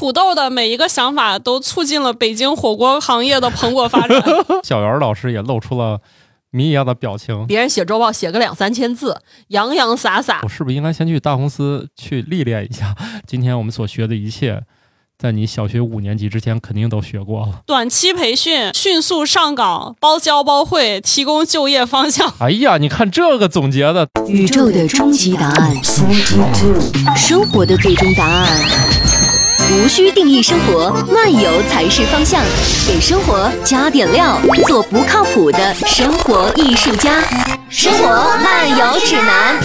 土豆的每一个想法都促进了北京火锅行业的蓬勃发展。小袁老师也露出了谜一样的表情。别人写周报写个两三千字，洋洋洒洒我。是不是应该先去大公司去历练一下？今天我们所学的一切，在你小学五年级之前肯定都学过了。短期培训，迅速上岗，包教包会，提供就业方向。哎呀，你看这个总结的，宇宙的终极答案，生活的最终答案。无需定义生活，漫游才是方向。给生活加点料，做不靠谱的生活艺术家。生活漫游指南。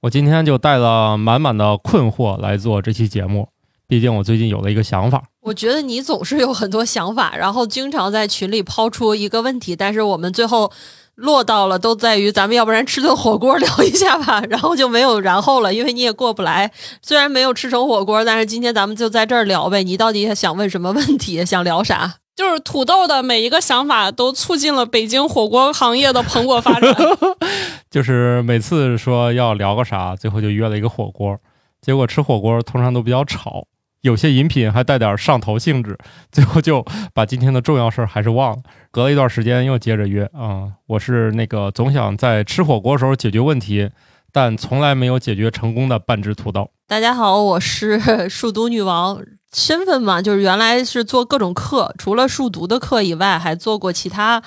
我今天就带了满满的困惑来做这期节目。毕竟我最近有了一个想法，我觉得你总是有很多想法，然后经常在群里抛出一个问题，但是我们最后落到了都在于咱们要不然吃顿火锅聊一下吧，然后就没有然后了，因为你也过不来。虽然没有吃成火锅，但是今天咱们就在这儿聊呗。你到底想问什么问题？想聊啥？就是土豆的每一个想法都促进了北京火锅行业的蓬勃发展。就是每次说要聊个啥，最后就约了一个火锅，结果吃火锅通常都比较吵，有些饮品还带点上头性质，最后就把今天的重要事儿还是忘了。隔了一段时间又接着约啊、我是那个总想在吃火锅时候解决问题，但从来没有解决成功的半只土豆。大家好，我是数独女王，身份嘛，就是原来是做各种课，除了数独的课以外，还做过其他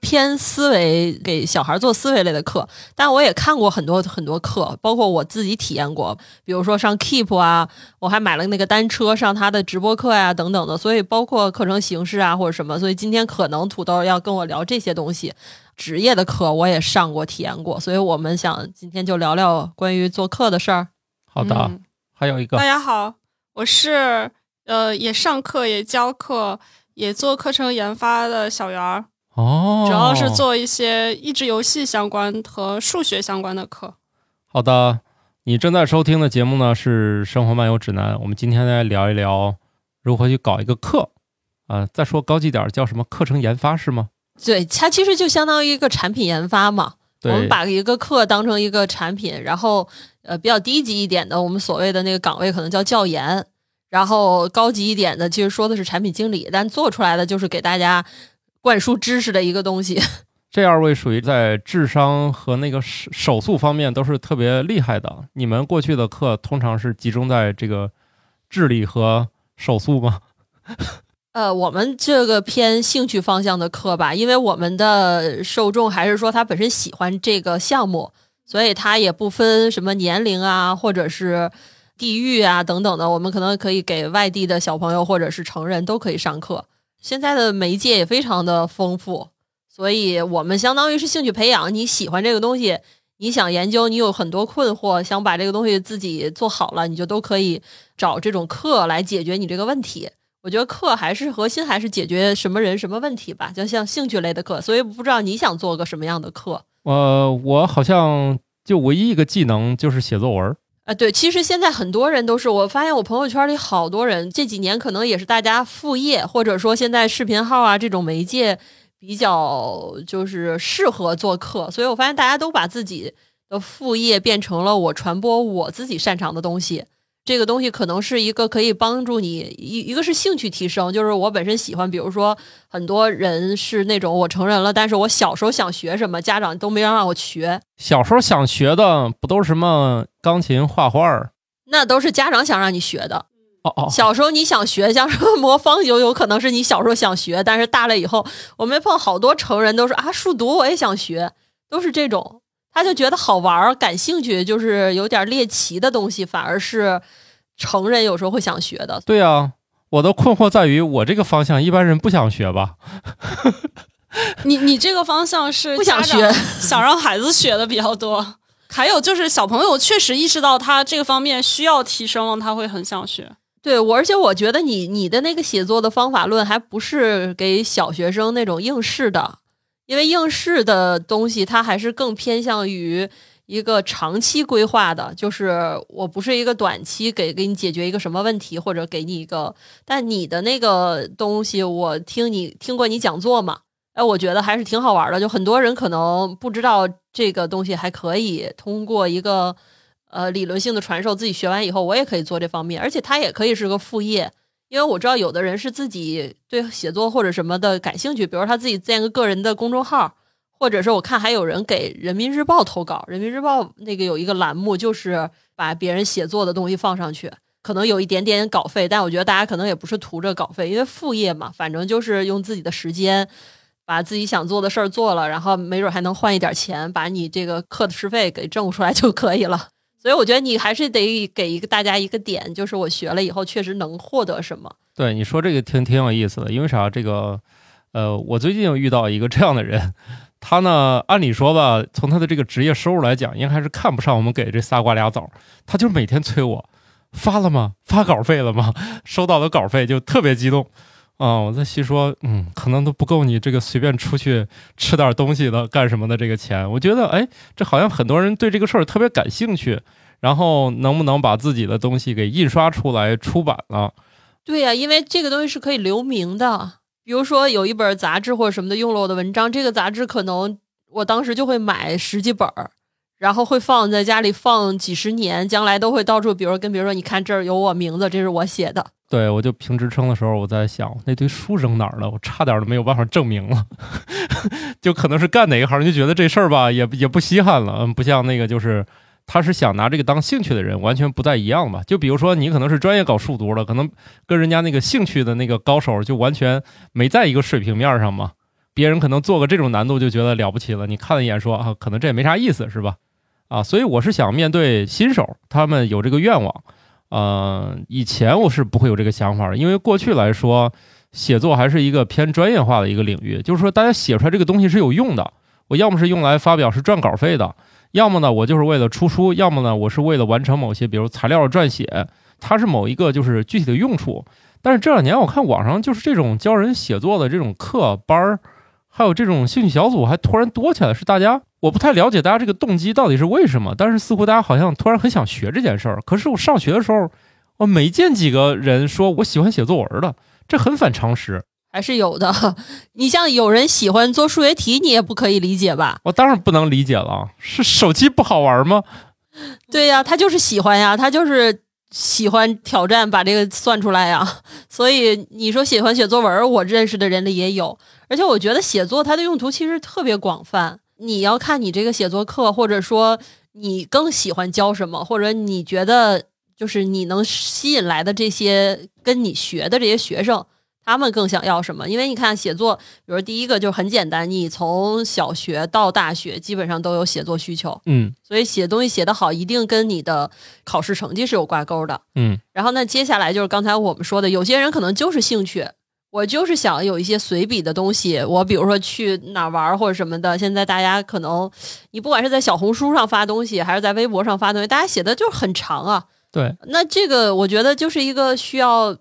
偏思维给小孩做思维类的课。但我也看过很多很多课，包括我自己体验过，比如说上 Keep 啊，我还买了那个单车上他的直播课呀、等等的。所以包括课程形式啊或者什么，所以今天可能土豆要跟我聊这些东西。职业的课我也上过、体验过，所以我们想今天就聊聊关于做课的事儿。好的，嗯还有一个大家好，我是呃也上课也教课也做课程研发的小圆儿，哦，主要是做一些益智游戏相关和数学相关的课。好的，你正在收听的节目呢是《生活漫游指南》，我们今天来聊一聊如何去搞一个课啊、再说高级点儿，叫什么课程研发是吗？对，它其实就相当于一个产品研发嘛。我们，把一个课当成一个产品，然后呃比较低级一点的，我们所谓的那个岗位可能叫教研，然后高级一点的其实说的是产品经理，但做出来的就是给大家灌输知识的一个东西。这二位属于在智商和那个手手速方面都是特别厉害的。你们过去的课通常是集中在这个智力和手速吗？呃，我们这个偏兴趣方向的课吧，因为我们的受众还是说他本身喜欢这个项目，所以他也不分什么年龄啊，或者是地域啊等等的，我们可能可以给外地的小朋友或者是成人都可以上课。现在的媒介也非常的丰富，所以我们相当于是兴趣培养，你喜欢这个东西，你想研究，你有很多困惑，想把这个东西自己做好了，你就都可以找这种课来解决你这个问题。我觉得课还是核心，还是解决什么人什么问题吧，就像兴趣类的课。所以不知道你想做个什么样的课呃，我好像就唯一一个技能就是写作文。啊？对，其实现在很多人都是，我发现我朋友圈里好多人这几年可能也是大家副业，或者说现在视频号啊这种媒介比较就是适合做客，所以我发现大家都把自己的副业变成了我传播我自己擅长的东西。这个东西可能是一个可以帮助你一一个是兴趣提升，就是我本身喜欢，比如说很多人是那种我成人了，但是我小时候想学什么，家长都没让让我学，小时候想学的不都是什么钢琴、画画儿？那都是家长想让你学的。哦哦，小时候你想学，像什么魔方有有可能是你小时候想学，但是大了以后，我们碰好多成人都是啊，数独我也想学，都是这种，他就觉得好玩儿、感兴趣，就是有点猎奇的东西，反而是成人有时候会想学的。对啊，我的困惑在于我这个方向一般人不想学吧？你你这个方向是不想学 想让孩子学的比较多。还有就是小朋友确实意识到他这个方面需要提升了，他会很想学。对我，而且我觉得你你的那个写作的方法论还不是给小学生那种应试的，因为应试的东西它还是更偏向于一个长期规划的，就是我不是一个短期给给你解决一个什么问题，或者给你一个，但你的那个东西，我听你听过你讲座嘛，哎，我觉得还是挺好玩的，就很多人可能不知道这个东西还可以通过一个。呃理论性的传授，自己学完以后我也可以做这方面，而且它也可以是个副业。因为我知道有的人是自己对写作或者什么的感兴趣，比如他自己建个个人的公众号，或者是我看还有人给人民日报投稿，人民日报那个有一个栏目就是把别人写作的东西放上去，可能有一点点稿费，但我觉得大家可能也不是图着稿费，因为副业嘛，反正就是用自己的时间把自己想做的事儿做了，然后没准还能换一点钱，把你这个课的时费给挣出来就可以了。所以我觉得你还是得给一个大家一个点，就是我学了以后确实能获得什么。对你说这个挺挺有意思的，因为啥？这个呃，我最近又遇到一个这样的人，他呢，按理说吧，从他的这个职业收入来讲，应该是看不上我们给这仨瓜俩枣，他就每天催我发了吗？发稿费了吗？收到了稿费就特别激动。啊，我在细说，嗯，可能都不够你这个随便出去吃点东西的干什么的这个钱。我觉得，哎，这好像很多人对这个事儿特别感兴趣。然后，能不能把自己的东西给印刷出来出版了？对呀，因为这个东西是可以留名的。比如说，有一本杂志或者什么的用了我的文章，这个杂志可能我当时就会买十几本儿，然后会放在家里放几十年，将来都会到处，比如跟别人说，你看这儿有我名字，这是我写的。对，我就评职称的时候，我在想那堆书扔哪儿了？我差点都没有办法证明了，就可能是干哪一行就觉得这事儿吧，也也不稀罕了。嗯，不像那个就是他是想拿这个当兴趣的人，完全不太一样吧？就比如说你可能是专业搞数独的，可能跟人家那个兴趣的那个高手就完全没在一个水平面上嘛。别人可能做个这种难度就觉得了不起了，你看了一眼说啊，可能这也没啥意思，是吧？啊，所以我是想面对新手，他们有这个愿望。呃，以前我是不会有这个想法的，因为过去来说，写作还是一个偏专业化的一个领域，就是说大家写出来这个东西是有用的。我要么是用来发表是赚稿费的，要么呢我就是为了出书，要么呢我是为了完成某些比如材料撰写，它是某一个就是具体的用处。但是这两年我看网上就是这种教人写作的这种课班儿，还有这种兴趣小组还突然多起来，是大家。我不太了解大家这个动机到底是为什么，但是似乎大家好像突然很想学这件事儿。可是我上学的时候，我没见几个人说我喜欢写作文的，这很反常识。还是有的，你像有人喜欢做数学题，你也不可以理解吧？我当然不能理解了，是手机不好玩吗？对呀，他就是喜欢呀，他就是喜欢挑战，把这个算出来呀。所以你说喜欢写作文，我认识的人里也有。而且我觉得写作它的用途其实特别广泛。你要看你这个写作课，或者说你更喜欢教什么，或者你觉得就是你能吸引来的这些跟你学的这些学生，他们更想要什么？因为你看写作，比如第一个就很简单，你从小学到大学基本上都有写作需求，嗯，所以写东西写得好，一定跟你的考试成绩是有挂钩的，嗯。然后那，接下来就是刚才我们说的，有些人可能就是兴趣。我就是想有一些随笔的东西，我比如说去哪玩或者什么的。现在大家可能，你不管是在小红书上发东西，还是在微博上发东西，大家写的就是很长啊。对，那这个我觉得就是一个需要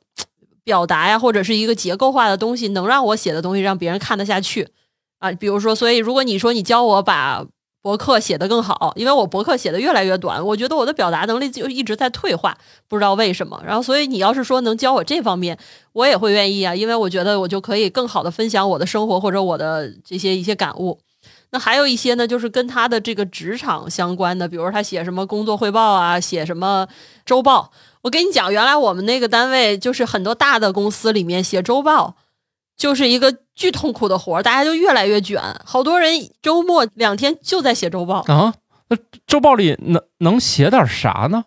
表达呀，或者是一个结构化的东西，能让我写的东西让别人看得下去啊。比如说，所以如果你说你教我把。博客写得更好，因为我博客写的越来越短，我觉得我的表达能力就一直在退化，不知道为什么。然后，所以你要是说能教我这方面，我也会愿意啊，因为我觉得我就可以更好的分享我的生活或者我的这些一些感悟。那还有一些呢，就是跟他的这个职场相关的，比如他写什么工作汇报啊，写什么周报。我跟你讲，原来我们那个单位就是很多大的公司里面写周报。就是一个巨痛苦的活儿，大家就越来越卷，好多人周末两天就在写周报啊。那周报里能能写点啥呢？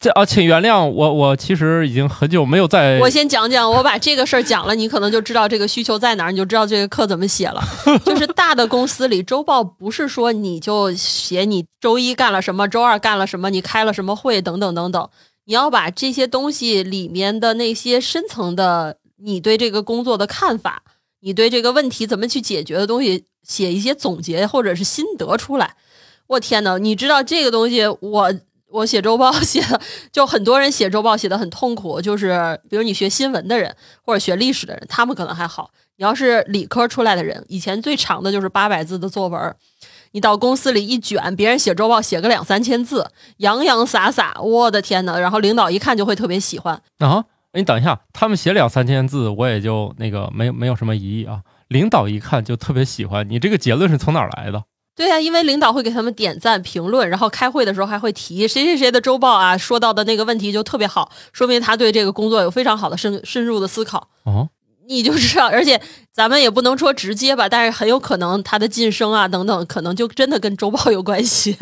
这啊，请原谅我，我其实已经很久没有在。我先讲讲，我把这个事儿讲了，你可能就知道这个需求在哪儿，你就知道这个课怎么写了。就是大的公司里，周报不是说你就写你周一干了什么，周二干了什么，你开了什么会等等等等，你要把这些东西里面的那些深层的。你对这个工作的看法，你对这个问题怎么去解决的东西，写一些总结或者是心得出来。我天呐，你知道这个东西，我我写周报 写的，就很多人写周报写的很痛苦。就是比如你学新闻的人或者学历史的人，他们可能还好。你要是理科出来的人，以前最长的就是八百字的作文，你到公司里一卷，别人写周报写个两三千字，洋洋洒洒，我的天呐，然后领导一看就会特别喜欢啊。你等一下，他们写两三千字，我也就那个没没有什么疑义啊。领导一看就特别喜欢你，这个结论是从哪儿来的？对呀、因为领导会给他们点赞、评论，然后开会的时候还会提谁谁谁的周报啊，说到的那个问题就特别好，说明他对这个工作有非常好的深深入的思考。哦，你就知道，而且咱们也不能说直接吧，但是很有可能他的晋升啊等等，可能就真的跟周报有关系。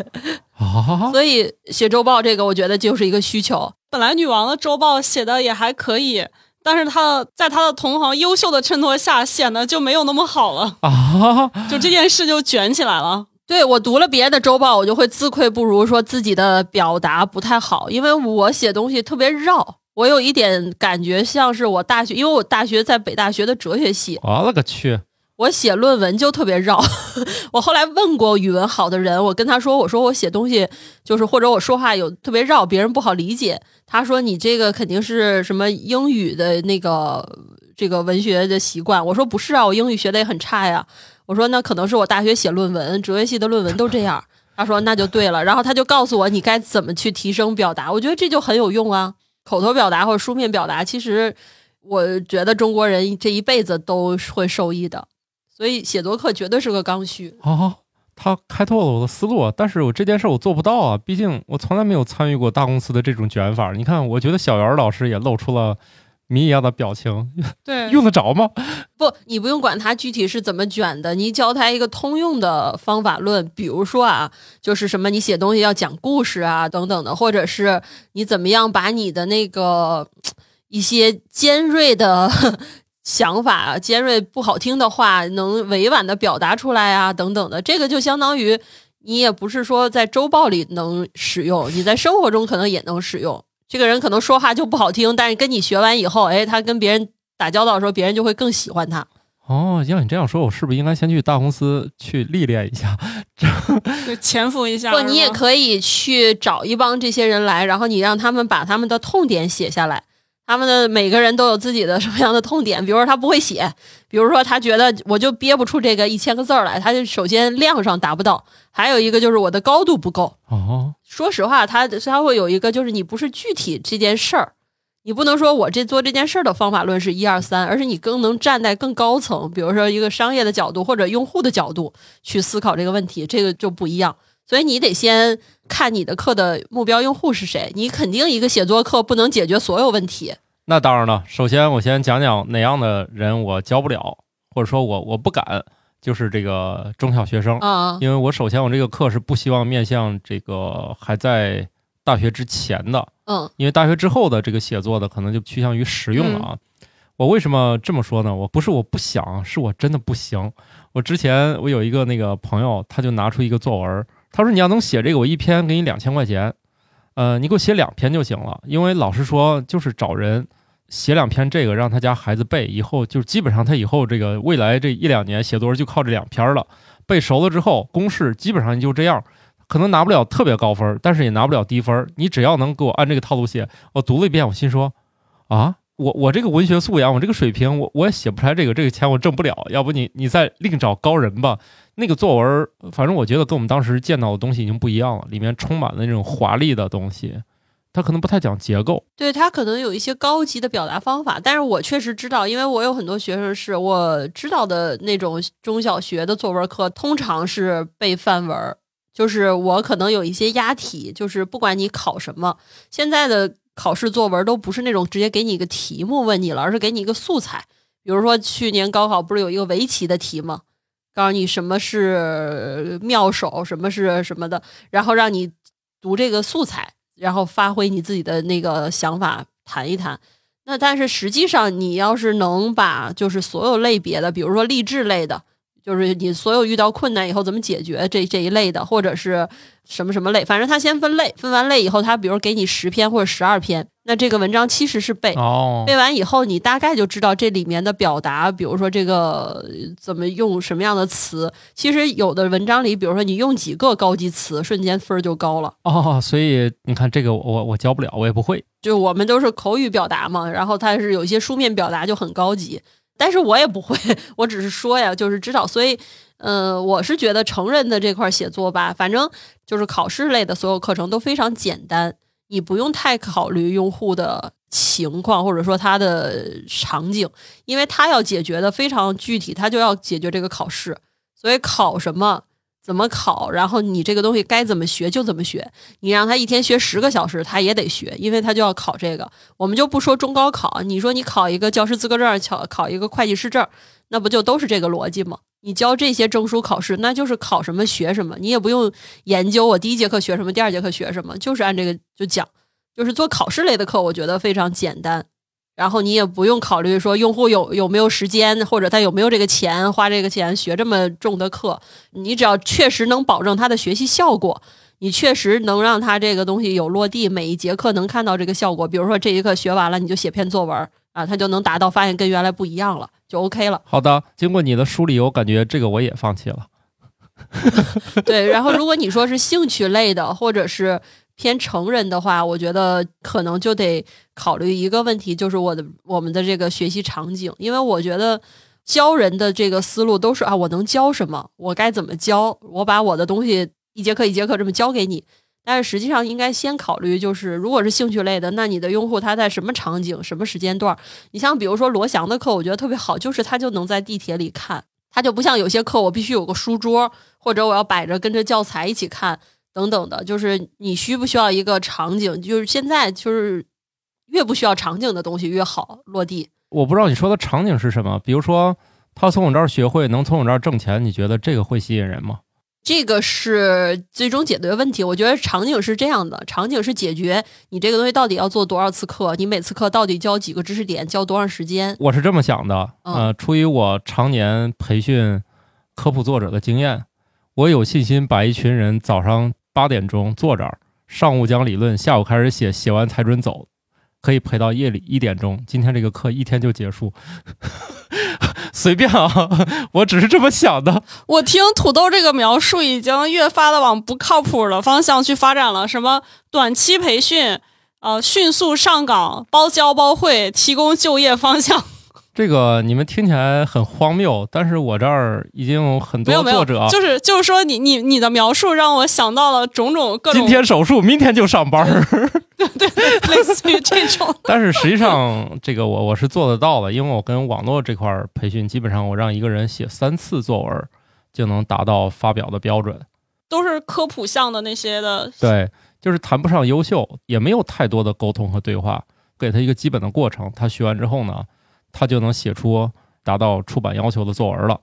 啊，所以写周报这个，我觉得就是一个需求。本来女王的周报写的也还可以，但是她在她的同行优秀的衬托下，显得就没有那么好了，啊，就这件事就卷起来了。对我读了别人的周报，我就会自愧不如，说自己的表达不太好，因为我写东西特别绕。我有一点感觉像是我大学，因为我大学在北大学的哲学系，我勒个去！我写论文就特别绕。我后来问过语文好的人，我跟他说，我说我写东西就是或者我说话有特别绕，别人不好理解。他说你这个肯定是什么英语的那个这个文学的习惯。我说不是啊，我英语学的也很差呀。我说那可能是我大学写论文，哲学系的论文都这样。他说那就对了，然后他就告诉我你该怎么去提升表达。我觉得这就很有用啊，口头表达或者书面表达，其实我觉得中国人这一辈子都会受益的。所以写作课绝对是个刚需。啊，他开拓了我的思路，但是我这件事我做不到啊，毕竟我从来没有参与过大公司的这种卷法。你看，我觉得小袁老师也露出了谜一样的表情，对，用得着吗？不，你不用管他具体是怎么卷的，你教他一个通用的方法论，比如说啊，就是什么你写东西要讲故事啊等等的，或者是你怎么样把你的那个一些尖锐的想法、尖锐不好听的话，能委婉的表达出来啊等等的，这个就相当于你也不是说在周报里能使用，你在生活中可能也能使用。这个人可能说话就不好听，但是跟你学完以后，哎，他跟别人打交道的时候，别人就会更喜欢他。哦，要你这样说，我是不是应该先去大公司去历练一下？就潜伏一下。不，你也可以去找一帮这些人来，然后你让他们把他们的痛点写下来。他们的每个人都有自己的什么样的痛点，比如说他不会写，比如说他觉得我就憋不出这个一千个字儿来，他就首先量上达不到，还有一个就是我的高度不够。哦，说实话，他他会有一个，就是你不是具体这件事儿，你不能说我这做这件事儿的方法论是一二三，而是你更能站在更高层，比如说一个商业的角度或者用户的角度去思考这个问题，这个就不一样。所以你得先看你的课的目标用户是谁，你肯定一个写作课不能解决所有问题。那当然了，首先我先讲讲哪样的人我教不了，或者说我我不敢，就是这个中小学生。啊、因为我首先我这个课是不希望面向这个还在大学之前的，嗯因为大学之后的这个写作的可能就趋向于实用了啊。我为什么这么说呢？我不是我不想，是我真的不行。我之前我有一个那个朋友，他就拿出一个作文，他说你要能写这个，我一篇给你两千块钱，呃，你给我写两篇就行了。因为老师说就是找人写两篇这个，让他家孩子背，以后就基本上他以后这个未来这一两年写作文就靠这两篇了。背熟了之后，公式基本上就这样。可能拿不了特别高分，但是也拿不了低分。你只要能给我按这个套路写，我读了一遍，我心说啊，我我这个文学素养，我这个水平，我我也写不出来这个，这个钱我挣不了。要不你你再另找高人吧。那个作文，反正我觉得跟我们当时见到的东西已经不一样了，里面充满了那种华丽的东西，它可能不太讲结构。对他可能有一些高级的表达方法，但是我确实知道，因为我有很多学生是我知道的那种中小学的作文课，通常是背范文，就是我可能有一些押题，就是不管你考什么，现在的考试作文都不是那种直接给你一个题目问你了，而是给你一个素材。比如说去年高考不是有一个围棋的题吗？告诉你什么是妙手，什么是什么的，然后让你读这个素材，然后发挥你自己的那个想法，谈一谈。那但是实际上，你要是能把就是所有类别的，比如说励志类的，就是你所有遇到困难以后怎么解决这这一类的，或者是什么什么类，反正他先分类，分完类以后，他比如给你十篇或者十二篇，那这个文章其实是背。哦，背完以后，你大概就知道这里面的表达，比如说这个呃怎么用什么样的词。其实有的文章里，比如说你用几个高级词，瞬间分儿就高了。哦，所以你看这个我我教不了，我也不会。就我们都是口语表达嘛，然后它是有一些书面表达就很高级，但是我也不会，我只是说呀，就是知道。所以，呃，我是觉得成人的这块写作吧，反正就是考试类的所有课程都非常简单，你不用太考虑用户的情况或者说他的场景，因为他要解决的非常具体，他就要解决这个考试，所以考什么怎么考，然后你这个东西该怎么学就怎么学。你让他一天学十个小时，他也得学，因为他就要考这个。我们就不说中高考，你说你考一个教师资格证，考考一个会计师证，那不就都是这个逻辑吗？你教这些证书考试，那就是考什么学什么，你也不用研究我第一节课学什么，第二节课学什么，就是按这个就讲。就是做考试类的课，我觉得非常简单。然后你也不用考虑说用户有有没有时间，或者他有没有这个钱花这个钱学这么重的课。你只要确实能保证他的学习效果，你确实能让他这个东西有落地，每一节课能看到这个效果。比如说这一课学完了，你就写篇作文啊，他就能达到发现跟原来不一样了，就 OK 了。好的，经过你的梳理，我感觉这个我也放弃了。对，然后如果你说是兴趣类的，或者是。偏成人的话，我觉得可能就得考虑一个问题，就是我的我们的这个学习场景，因为我觉得教人的这个思路都是啊，我能教什么，我该怎么教，我把我的东西一节课一节课这么教给你。但是实际上应该先考虑，就是如果是兴趣类的，那你的用户他在什么场景、什么时间段？你像比如说罗翔的课，我觉得特别好，就是他就能在地铁里看，他就不像有些课我必须有个书桌，或者我要摆着跟着教材一起看。等等的，就是你需不需要一个场景？就是现在，就是越不需要场景的东西越好落地。我不知道你说的场景是什么，比如说他从我这儿学会，能从我这儿挣钱，你觉得这个会吸引人吗？这个是最终解决问题。我觉得场景是这样的，场景是解决你这个东西到底要做多少次课，你每次课到底教几个知识点，教多长时间。我是这么想的，呃，出于我常年培训科普作者的经验，我有信心把一群人早上。八点钟坐这儿，上午讲理论，下午开始写，写完才准走，可以陪到夜里一点钟。今天这个课一天就结束，随便啊，我只是这么想的。我听土豆这个描述，已经越发的往不靠谱的方向去发展了。什么短期培训，呃，迅速上岗，包教包会，提供就业方向。这个你们听起来很荒谬，但是我这儿已经有很多作者，就是就是说你你你的描述让我想到了种种各种。今天手术，明天就上班儿。对对对，类似于这种。但是实际上，这个我我是做得到的，因为我跟网络这块培训，基本上我让一个人写三次作文就能达到发表的标准。都是科普项的那些的。对，就是谈不上优秀，也没有太多的沟通和对话，给他一个基本的过程，他学完之后呢。他就能写出达到出版要求的作文了。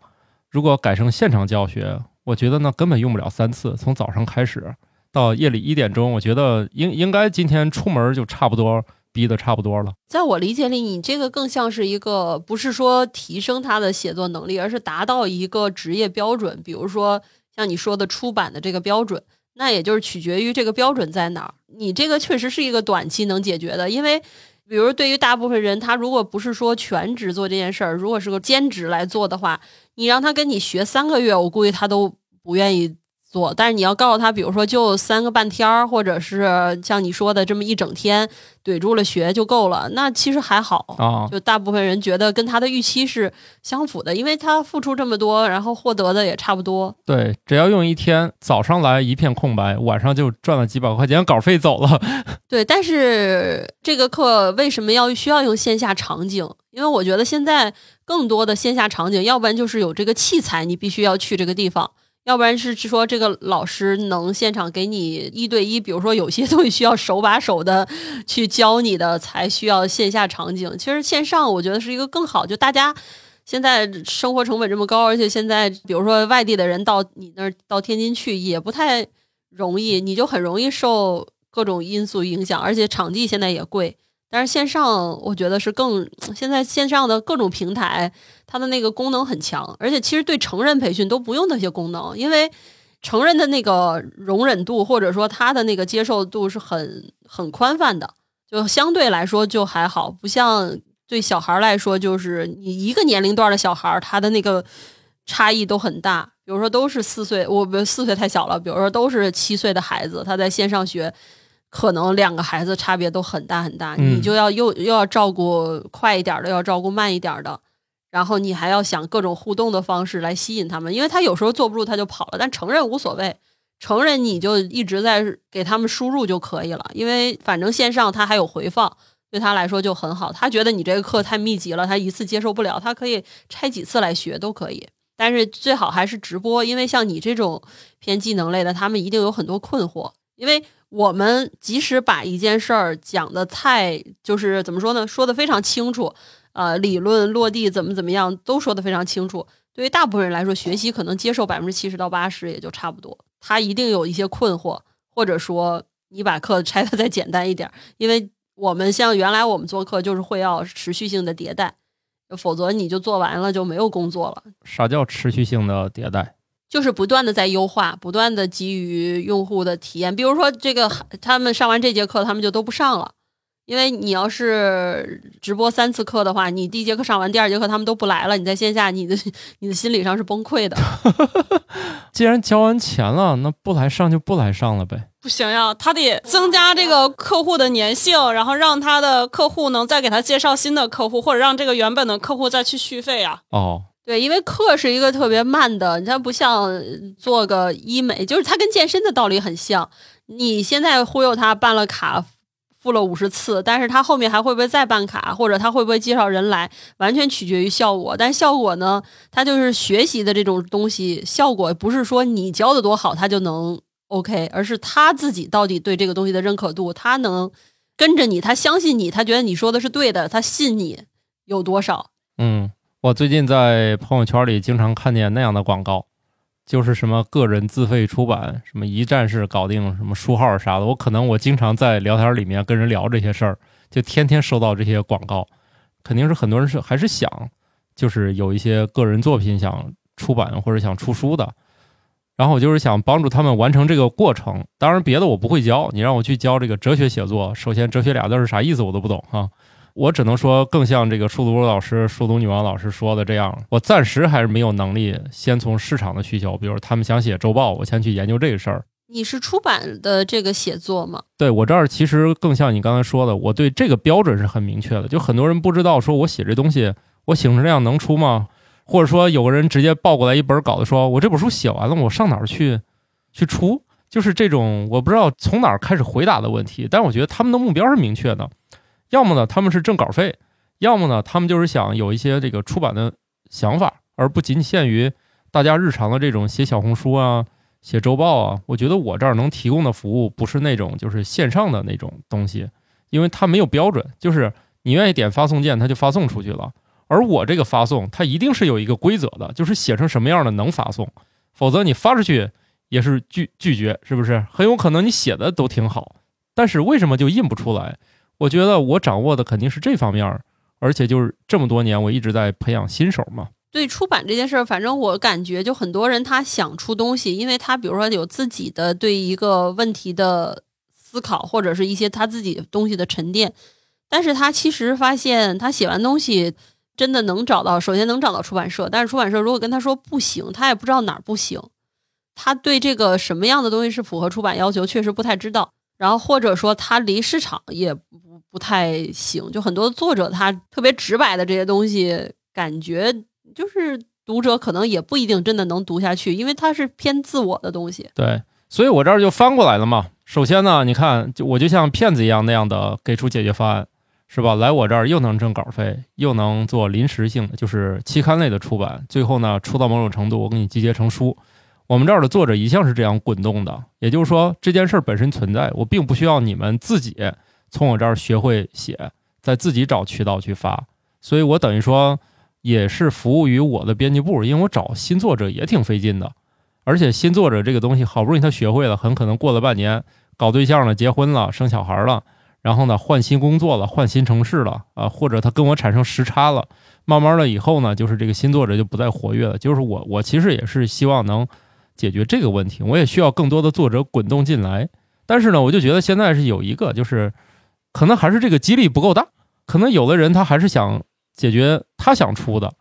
如果改成现场教学，我觉得呢根本用不了三次。从早上开始到夜里一点钟，我觉得应应该今天出门就差不多逼得差不多了。在我理解里，你这个更像是一个不是说提升他的写作能力，而是达到一个职业标准。比如说像你说的出版的这个标准，那也就是取决于这个标准在哪儿。你这个确实是一个短期能解决的，因为。比如，对于大部分人，他如果不是说全职做这件事儿，如果是个兼职来做的话，你让他跟你学三个月，我估计他都不愿意。做，但是你要告诉他，比如说就三个半天儿，或者是像你说的这么一整天怼住了学就够了，那其实还好啊。就大部分人觉得跟他的预期是相符的，因为他付出这么多，然后获得的也差不多。对，只要用一天，早上来一片空白，晚上就赚了几百块钱稿费走了。对，但是这个课为什么要需要用线下场景？因为我觉得现在更多的线下场景，要不然就是有这个器材，你必须要去这个地方。要不然是说这个老师能现场给你一对一，比如说有些 东西需要手把手的去教你的，才需要线下场景。其实线上我觉得是一个更好，就大家现在生活成本这么高，而且现在比如说外地的人到你那儿到天津去也不太容易，你就很容易受各种因素影响，而且场地现在也贵。但是线上我觉得是更现在线上的各种平台，它的那个功能很强，而且其实对成人培训都不用那些功能，因为成人的那个容忍度或者说他的那个接受度是很很宽泛的，就相对来说就还好，不像对小孩来说，就是你一个年龄段的小孩，他的那个差异都很大。比如说都是四岁，我四岁太小了，比如说都是七岁的孩子，他在线上学。可能两个孩子差别都很大很大，你就要又又要照顾快一点的，要照顾慢一点的，然后你还要想各种互动的方式来吸引他们，因为他有时候坐不住他就跑了。但成人无所谓，成人你就一直在给他们输入就可以了，因为反正线上他还有回放，对他来说就很好。他觉得你这个课太密集了，他一次接受不了，他可以拆几次来学都可以。但是最好还是直播，因为像你这种偏技能类的，他们一定有很多困惑。因为我们即使把一件事儿讲的太，就是怎么说呢，说的非常清楚，呃，理论落地怎么怎么样都说的非常清楚。对于大部分人来说，学习可能接受百分之七十到八十也就差不多。他一定有一些困惑，或者说你把课拆的再简单一点，因为我们像原来我们做课就是会要持续性的迭代。否则你就做完了就没有工作了。啥叫持续性的迭代？就是不断的在优化，不断的给予用户的体验。比如说这个，他们上完这节课，他们就都不上了，因为你要是直播三次课的话，你第一节课上完，第二节课他们都不来了，你在线下，你的你的心理上是崩溃的。既然交完钱了，那不来上就不来上了呗。不行呀，他得增加这个客户的粘性，然后让他的客户能再给他介绍新的客户，或者让这个原本的客户再去续费啊。哦，对，因为课是一个特别慢的，它不像做个医美，就是它跟健身的道理很像。你现在忽悠他办了卡，付了五十次，但是他后面还会不会再办卡，或者他会不会介绍人来，完全取决于效果。但效果呢，他就是学习的这种东西，效果不是说你教的多好，他就能。OK，而是他自己到底对这个东西的认可度，他能跟着你，他相信你，他觉得你说的是对的，他信你有多少？嗯，我最近在朋友圈里经常看见那样的广告，就是什么个人自费出版，什么一站式搞定，什么书号啥的。我可能我经常在聊天里面跟人聊这些事儿，就天天收到这些广告，肯定是很多人是还是想，就是有一些个人作品想出版或者想出书的。然后我就是想帮助他们完成这个过程，当然别的我不会教。你让我去教这个哲学写作，首先“哲学”俩字是啥意思我都不懂哈。我只能说更像这个数独老师、数独女王老师说的这样，我暂时还是没有能力先从市场的需求，比如他们想写周报，我先去研究这个事儿。你是出版的这个写作吗？对我这儿其实更像你刚才说的，我对这个标准是很明确的。就很多人不知道，说我写这东西，我写成这样能出吗？或者说有个人直接抱过来一本稿子，说我这本书写完了，我上哪儿去去出？就是这种我不知道从哪儿开始回答的问题。但我觉得他们的目标是明确的，要么呢他们是挣稿费，要么呢他们就是想有一些这个出版的想法，而不仅限于大家日常的这种写小红书啊、写周报啊。我觉得我这儿能提供的服务不是那种就是线上的那种东西，因为它没有标准，就是你愿意点发送键，它就发送出去了。而我这个发送，它一定是有一个规则的，就是写成什么样的能发送，否则你发出去也是拒拒绝，是不是？很有可能你写的都挺好，但是为什么就印不出来？我觉得我掌握的肯定是这方面，而且就是这么多年我一直在培养新手嘛。对出版这件事儿，反正我感觉就很多人他想出东西，因为他比如说有自己的对一个问题的思考，或者是一些他自己东西的沉淀，但是他其实发现他写完东西。真的能找到，首先能找到出版社，但是出版社如果跟他说不行，他也不知道哪儿不行。他对这个什么样的东西是符合出版要求，确实不太知道。然后或者说他离市场也不太行。就很多作者他特别直白的这些东西，感觉就是读者可能也不一定真的能读下去，因为它是偏自我的东西。对，所以我这儿就翻过来了嘛。首先呢，你看，就我就像骗子一样那样的给出解决方案。是吧？来我这儿又能挣稿费，又能做临时性的，就是期刊类的出版。最后呢，出到某种程度，我给你集结成书。我们这儿的作者一向是这样滚动的，也就是说，这件事儿本身存在，我并不需要你们自己从我这儿学会写，再自己找渠道去发。所以我等于说也是服务于我的编辑部，因为我找新作者也挺费劲的，而且新作者这个东西好不容易他学会了，很可能过了半年搞对象了、结婚了、生小孩了。然后呢，换新工作了，换新城市了啊，或者他跟我产生时差了，慢慢的以后呢，就是这个新作者就不再活跃了。就是我，我其实也是希望能解决这个问题，我也需要更多的作者滚动进来。但是呢，我就觉得现在是有一个，就是可能还是这个激励不够大，可能有的人他还是想解决他想出的，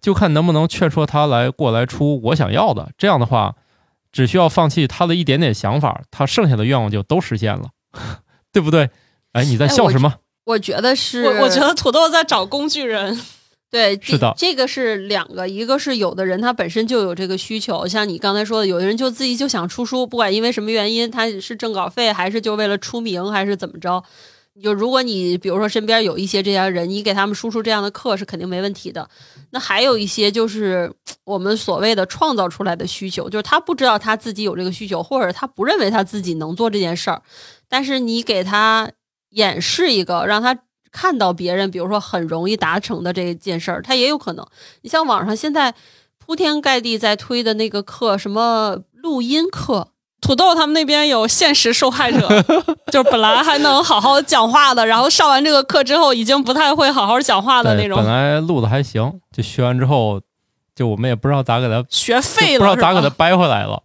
就看能不能劝说他来过来出我想要的。这样的话，只需要放弃他的一点点想法，他剩下的愿望就都实现了，对不对？哎，你在笑什么？我觉得是，我我觉得土豆在找工具人。对，是的，这个是两个，一个是有的人他本身就有这个需求，像你刚才说的，有的人就自己就想出书，不管因为什么原因，他是挣稿费，还是就为了出名，还是怎么着，就如果你比如说身边有一些这样人，你给他们输出这样的课是肯定没问题的。那还有一些就是我们所谓的创造出来的需求，就是他不知道他自己有这个需求，或者他不认为他自己能做这件事儿，但是你给他演示一个，让他看到别人，比如说很容易达成的这件事儿，他也有可能。你像网上现在铺天盖地在推的那个课，什么录音课。土豆他们那边有现实受害者，就是本来还能好好讲话的，然后上完这个课之后，已经不太会好好讲话的那种。本来录的还行，就学完之后，就我们也不知道咋给他学废了，不知道咋给他掰回来了。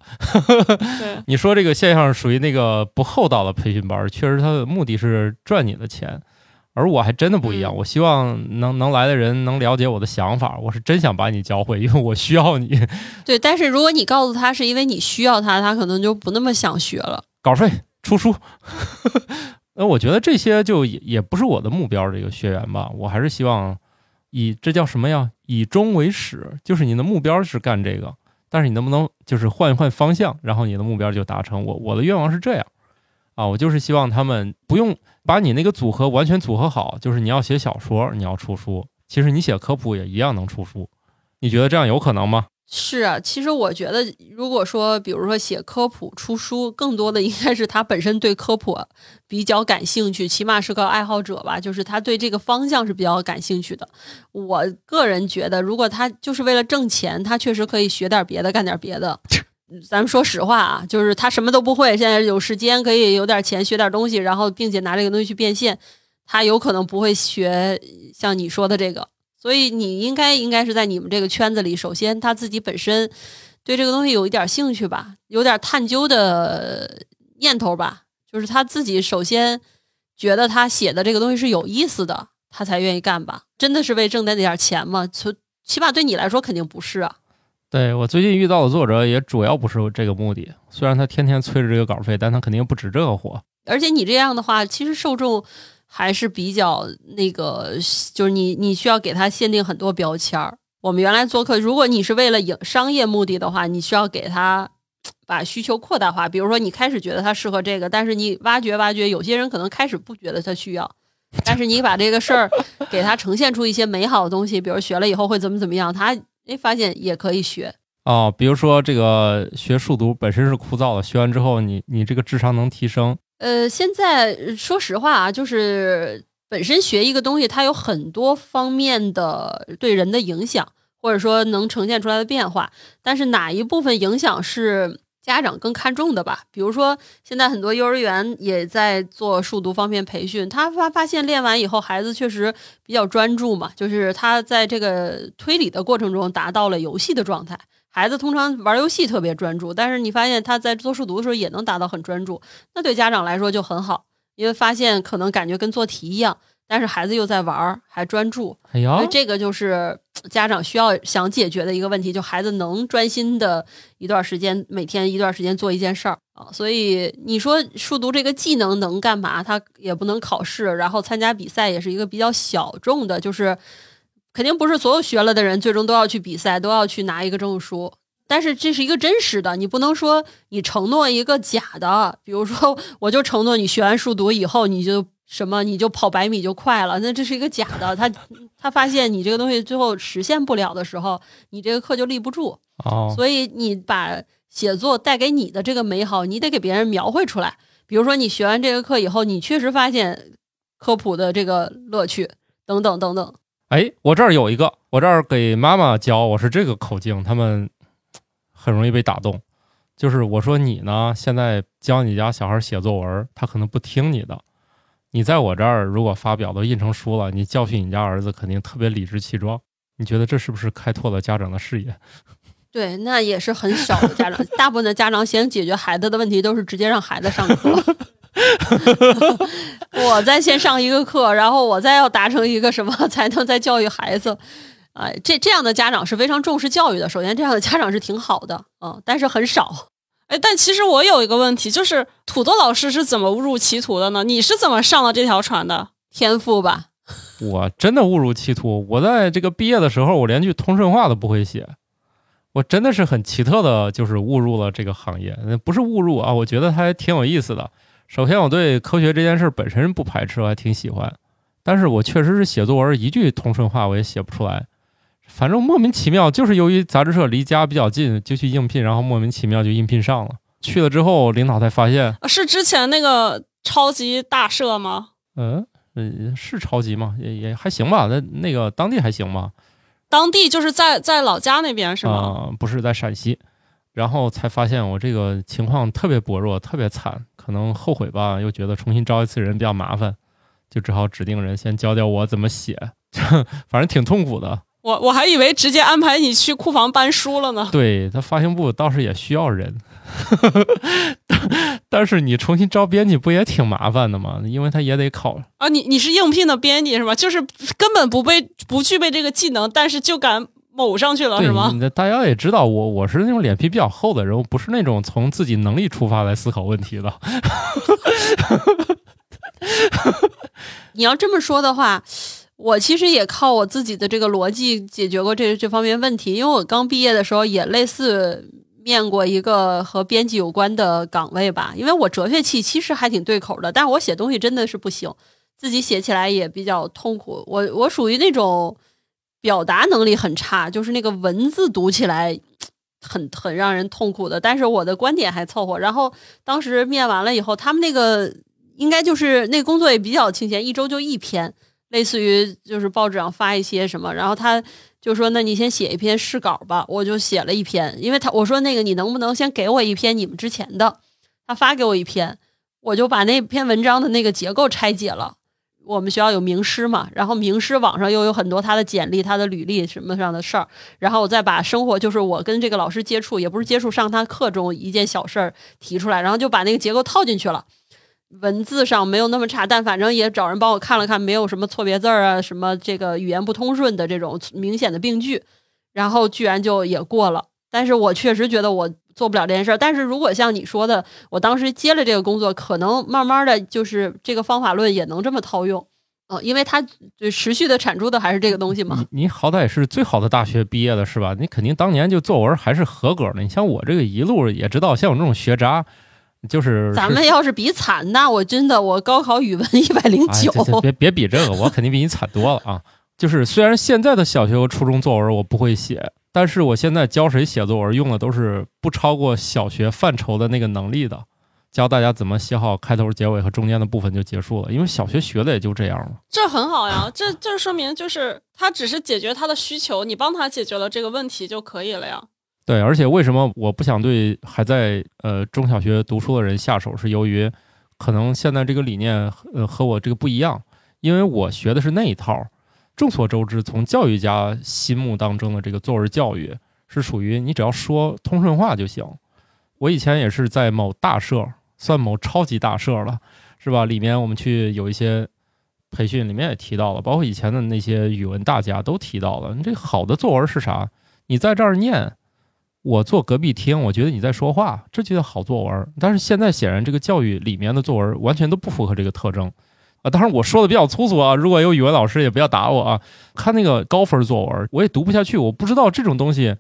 对，你说这个现象属于那个不厚道的培训班，确实他的目的是赚你的钱。而我还真的不一样，我希望能能来的人能了解我的想法，我是真想把你教会，因为我需要你。对，但是如果你告诉他是因为你需要他，他可能就不那么想学了。稿费出书，那我觉得这些就也也不是我的目标，这个学员吧，我还是希望以这叫什么呀？以终为始，就是你的目标是干这个，但是你能不能就是换一换方向，然后你的目标就达成？我我的愿望是这样。啊，我就是希望他们不用把你那个组合完全组合好，就是你要写小说，你要出书，其实你写科普也一样能出书。你觉得这样有可能吗？是啊，其实我觉得，如果说比如说写科普出书，更多的应该是他本身对科普比较感兴趣，起码是个爱好者吧，就是他对这个方向是比较感兴趣的。我个人觉得，如果他就是为了挣钱，他确实可以学点别的，干点别的。咱们说实话啊，就是他什么都不会，现在有时间可以有点钱学点东西，然后并且拿这个东西去变现，他有可能不会学像你说的这个，所以你应该应该是在你们这个圈子里，首先他自己本身对这个东西有一点兴趣吧，有点探究的念头吧，就是他自己首先觉得他写的这个东西是有意思的，他才愿意干吧？真的是为挣那点钱吗？从起码对你来说肯定不是啊。对我最近遇到的作者也主要不是这个目的，虽然他天天催着这个稿费，但他肯定不止这个活。而且你这样的话，其实受众还是比较那个，就是你你需要给他限定很多标签儿。我们原来做客，如果你是为了营商业目的的话，你需要给他把需求扩大化。比如说你开始觉得他适合这个，但是你挖掘挖掘，有些人可能开始不觉得他需要，但是你把这个事儿 给他呈现出一些美好的东西，比如学了以后会怎么怎么样，他。哎，发现也可以学哦。比如说，这个学数独本身是枯燥的，学完之后，你你这个智商能提升。呃，现在说实话啊，就是本身学一个东西，它有很多方面的对人的影响，或者说能呈现出来的变化。但是哪一部分影响是？家长更看重的吧，比如说现在很多幼儿园也在做数独方面培训，他发发现练完以后，孩子确实比较专注嘛，就是他在这个推理的过程中达到了游戏的状态。孩子通常玩游戏特别专注，但是你发现他在做数独的时候也能达到很专注，那对家长来说就很好，因为发现可能感觉跟做题一样。但是孩子又在玩儿，还专注，哎呀，这个就是家长需要想解决的一个问题，就孩子能专心的一段时间，每天一段时间做一件事儿啊。所以你说数独这个技能能干嘛？他也不能考试，然后参加比赛也是一个比较小众的，就是肯定不是所有学了的人最终都要去比赛，都要去拿一个证书。但是这是一个真实的，你不能说你承诺一个假的，比如说我就承诺你学完数独以后你就。什么你就跑百米就快了？那这是一个假的。他他发现你这个东西最后实现不了的时候，你这个课就立不住。哦，所以你把写作带给你的这个美好，你得给别人描绘出来。比如说你学完这个课以后，你确实发现科普的这个乐趣，等等等等。哎，我这儿有一个，我这儿给妈妈教，我是这个口径，他们很容易被打动。就是我说你呢，现在教你家小孩写作文，他可能不听你的。你在我这儿如果发表都印成书了，你教训你家儿子肯定特别理直气壮。你觉得这是不是开拓了家长的视野？对，那也是很少的家长，大部分的家长先解决孩子的问题，都是直接让孩子上课。我再先上一个课，然后我再要达成一个什么，才能再教育孩子。哎，这这样的家长是非常重视教育的。首先，这样的家长是挺好的，嗯，但是很少。哎，但其实我有一个问题，就是土豆老师是怎么误入歧途的呢？你是怎么上了这条船的？天赋吧？我真的误入歧途。我在这个毕业的时候，我连句通顺话都不会写。我真的是很奇特的，就是误入了这个行业。不是误入啊，我觉得它还挺有意思的。首先，我对科学这件事本身不排斥，我还挺喜欢。但是我确实是写作文一句通顺话我也写不出来，反正莫名其妙，就是由于杂志社离家比较近，就去应聘，然后莫名其妙就应聘上了。去了之后，领导才发现，啊是之前那个超级大社吗？嗯，呃，是超级吗？也也还行吧，那那个当地还行吧。当地就是在在老家那边是吗？啊、不是在陕西，然后才发现我这个情况特别薄弱，特别惨，可能后悔吧，又觉得重新招一次人比较麻烦，就只好指定人先教教我怎么写，反正挺痛苦的。我我还以为直接安排你去库房搬书了呢。对他发行部倒是也需要人，但是你重新招编辑不也挺麻烦的吗？因为他也得考啊，你你是应聘的编辑是吗？就是根本不被不具备这个技能，但是就敢某上去了，是吗？你的大家也知道我，我是那种脸皮比较厚的人，我不是那种从自己能力出发来思考问题的。你要这么说的话，我其实也靠我自己的这个逻辑解决过这这方面问题，因为我刚毕业的时候也类似面过一个和编辑有关的岗位吧，因为我哲学系其实还挺对口的，但是我写东西真的是不行，自己写起来也比较痛苦。我我属于那种表达能力很差，就是那个文字读起来。很很让人痛苦的，但是我的观点还凑合。然后当时面完了以后，他们那个应该就是那工作也比较清闲，一周就一篇，类似于就是报纸上发一些什么，然后他就说：“那你先写一篇试稿吧。”我就写了一篇，因为他我说那个你能不能先给我一篇你们之前的？他发给我一篇，我就把那篇文章的那个结构拆解了。我们学校有名师嘛，然后名师网上又有很多他的简历、他的履历什么上的事儿，然后我再把生活就是我跟这个老师接触，也不是接触上他课中一件小事儿提出来，然后就把那个结构套进去了。文字上没有那么差，但反正也找人帮我看了看，没有什么错别字儿啊，什么这个语言不通顺的这种明显的病句，然后居然就也过了。但是我确实觉得我做不了这件事儿。但是如果像你说的，我当时接了这个工作，可能慢慢的就是这个方法论也能这么套用，嗯、因为它就持续的产出的还是这个东西嘛。你你好歹是最好的大学毕业的是吧？你肯定当年就作文还是合格的。你像我这个一路也知道，像我这种学渣，就是咱们要是比惨，那我真的我高考语文一百零哎九，别别比这个，我肯定比你惨多了啊！就是虽然现在的小学和初中作文我不会写，但是我现在教谁写作文用的都是不超过小学范畴的那个能力的，教大家怎么写好开头、结尾和中间的部分就结束了。因为小学学的也就这样了。这很好呀，这这说明就是他只是解决他的需求，你帮他解决了这个问题就可以了呀。对，而且为什么我不想对还在呃中小学读书的人下手，是由于可能现在这个理念呃和我这个不一样，因为我学的是那一套。众所周知，从教育家心目当中的这个作文教育是属于你只要说通顺话就行。我以前也是在某大社，算某超级大社了，是吧？里面我们去有一些培训，里面也提到了，包括以前的那些语文大家都提到了，你这好的作文是啥？你在这儿念。我坐隔壁听，我觉得你在说话，这就叫好作文。但是现在显然这个教育里面的作文完全都不符合这个特征啊！当然我说的比较粗俗啊，如果有语文老师也不要打我啊。看那个高分作文，我也读不下去，我不知道这种东西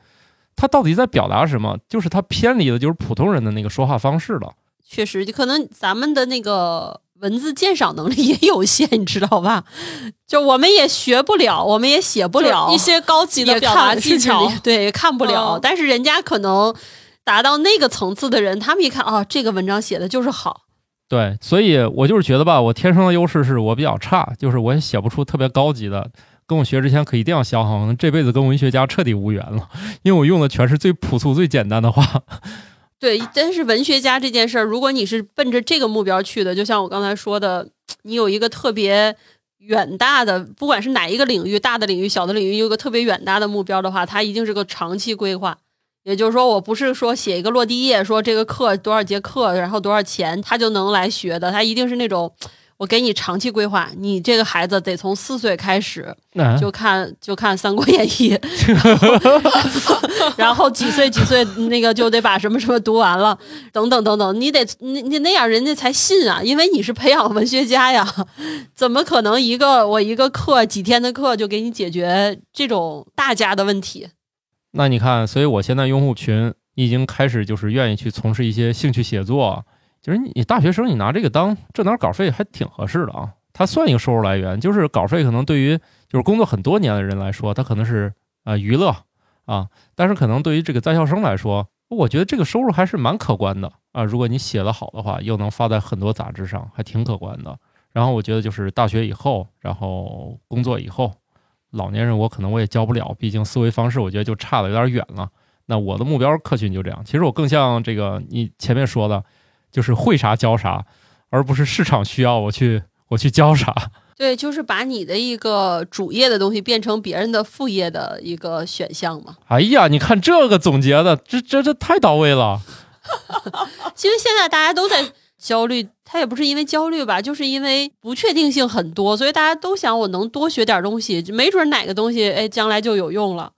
它到底在表达什么，就是它偏离了就是普通人的那个说话方式了。确实，就可能咱们的那个文字鉴赏能力也有限，你知道吧？就我们也学不了，我们也写不了一些高级的表达技巧，对，也看不了。嗯但是人家可能达到那个层次的人，他们一看啊，这个文章写的就是好，对，所以我就是觉得吧，我天生的优势是我比较差，就是我也写不出特别高级的。跟我学之前可一定要想好，这辈子跟文学家彻底无缘了，因为我用的全是最朴素、最简单的话。对，但是文学家这件事儿，如果你是奔着这个目标去的，就像我刚才说的，你有一个特别远大的，不管是哪一个领域，大的领域、小的领域，有一个特别远大的目标的话，它一定是个长期规划。也就是说，我不是说写一个落地页，说这个课多少节课，然后多少钱，他就能来学的。他一定是那种，我给你长期规划，你这个孩子得从四岁开始嗯就看就看《三国演义》然后几岁几岁那个就得把什么什么读完了，等等等等，你得你你那样人家才信啊，因为你是培养文学家呀，怎么可能一个我一个课几天的课就给你解决这种大家的问题？那你看，所以我现在用户群已经开始就是愿意去从事一些兴趣写作，就是你你大学生你拿这个当挣点稿费还挺合适的啊，它算一个收入来源。就是稿费可能对于就是工作很多年的人来说，它可能是啊、娱乐啊，但是可能对于这个在校生来说，我觉得这个收入还是蛮可观的啊。如果你写得好的话，又能发在很多杂志上，还挺可观的。然后我觉得就是大学以后，然后工作以后，老年人我可能我也教不了，毕竟思维方式我觉得就差的有点远了。那我的目标客群就这样，其实我更像这个你前面说的，就是会啥教啥，而不是市场需要我去我去教啥。对，就是把你的一个主业的东西变成别人的副业的一个选项嘛。哎呀，你看这个总结的，这这这太到位了。其实现在大家都在焦虑，他也不是因为焦虑吧，就是因为不确定性很多，所以大家都想我能多学点东西，没准哪个东西哎将来就有用了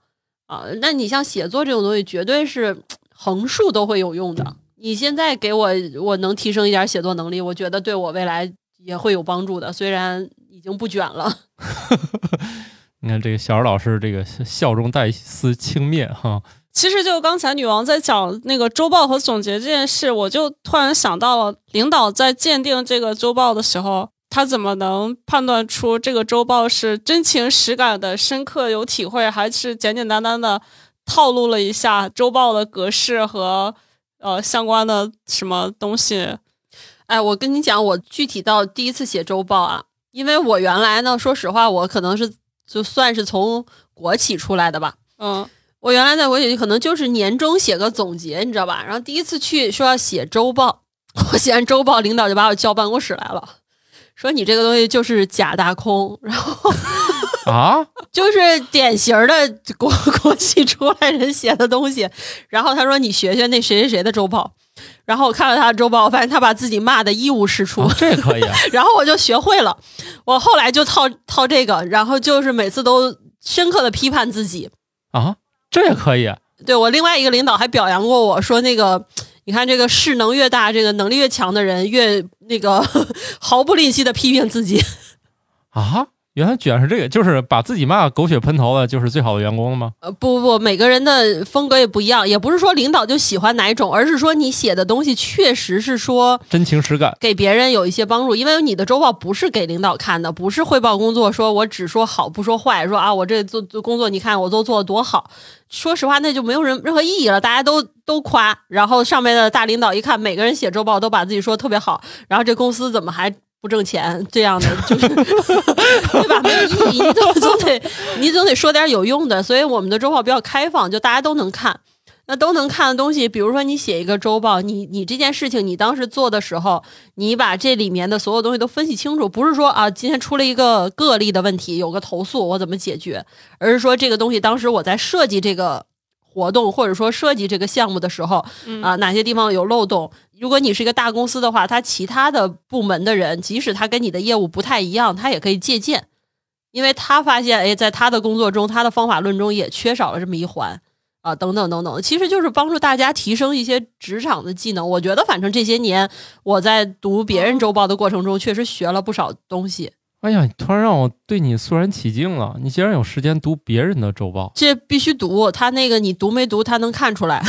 啊。那你像写作这种东西，绝对是横竖都会有用的。你现在给我我能提升一点写作能力，我觉得对我未来也会有帮助的，虽然已经不卷了。你看这个小二老师，这个笑中带一丝轻蔑哈。其实就刚才女王在讲那个周报和总结这件事，我就突然想到了，领导在鉴定这个周报的时候，他怎么能判断出这个周报是真情实感的、深刻有体会，还是简简单单的套路了一下周报的格式和呃相关的什么东西？哎，我跟你讲，我具体到第一次写周报啊，因为我原来呢，说实话，我可能是就算是从国企出来的吧。嗯，我原来在国企可能就是年终写个总结，你知道吧？然后第一次去说要写周报，我写完周报，领导就把我叫办公室来了，说你这个东西就是假大空，然后 啊，就是典型的国 国企出来人写的东西。然后他说你学学那谁谁谁的周报，然后我看了他的周报，我发现他把自己骂的一无是处。啊这也可以啊。然后我就学会了，我后来就套套这个，然后就是每次都深刻的批判自己。啊，这也可以。对我另外一个领导还表扬过我说，那个你看这个势能越大，这个能力越强的人越那个毫不吝惜的批评自己。啊，原来居然是这个，就是把自己骂狗血喷头的，就是最好的员工了吗？呃，不不不，每个人的风格也不一样，也不是说领导就喜欢哪一种，而是说你写的东西确实是说真情实感。给别人有一些帮助，因为你的周报不是给领导看的，不是汇报工作，说我只说好不说坏，说啊我这做做工作你看我都做的多好，说实话那就没有任任何意义了，大家都都夸，然后上面的大领导一看每个人写周报都把自己说得特别好，然后这公司怎么还不挣钱？这样的 就是对吧？没有意义，你总总得你总得说点有用的，所以我们的周报比较开放，就大家都能看。那都能看的东西，比如说你写一个周报，你你这件事情你当时做的时候，你把这里面的所有东西都分析清楚，不是说啊今天出了一个个例的问题，有个投诉我怎么解决，而是说这个东西当时我在设计这个活动或者说设计这个项目的时候啊哪些地方有漏洞。如果你是一个大公司的话，他其他的部门的人，即使他跟你的业务不太一样，他也可以借鉴，因为他发现哎在他的工作中，他的方法论中也缺少了这么一环。啊，等等等等，其实就是帮助大家提升一些职场的技能。我觉得，反正这些年我在读别人周报的过程中，确实学了不少东西。哎呀，突然让我对你肃然起敬了。你竟然有时间读别人的周报这必须读，他那个你读没读，他能看出来。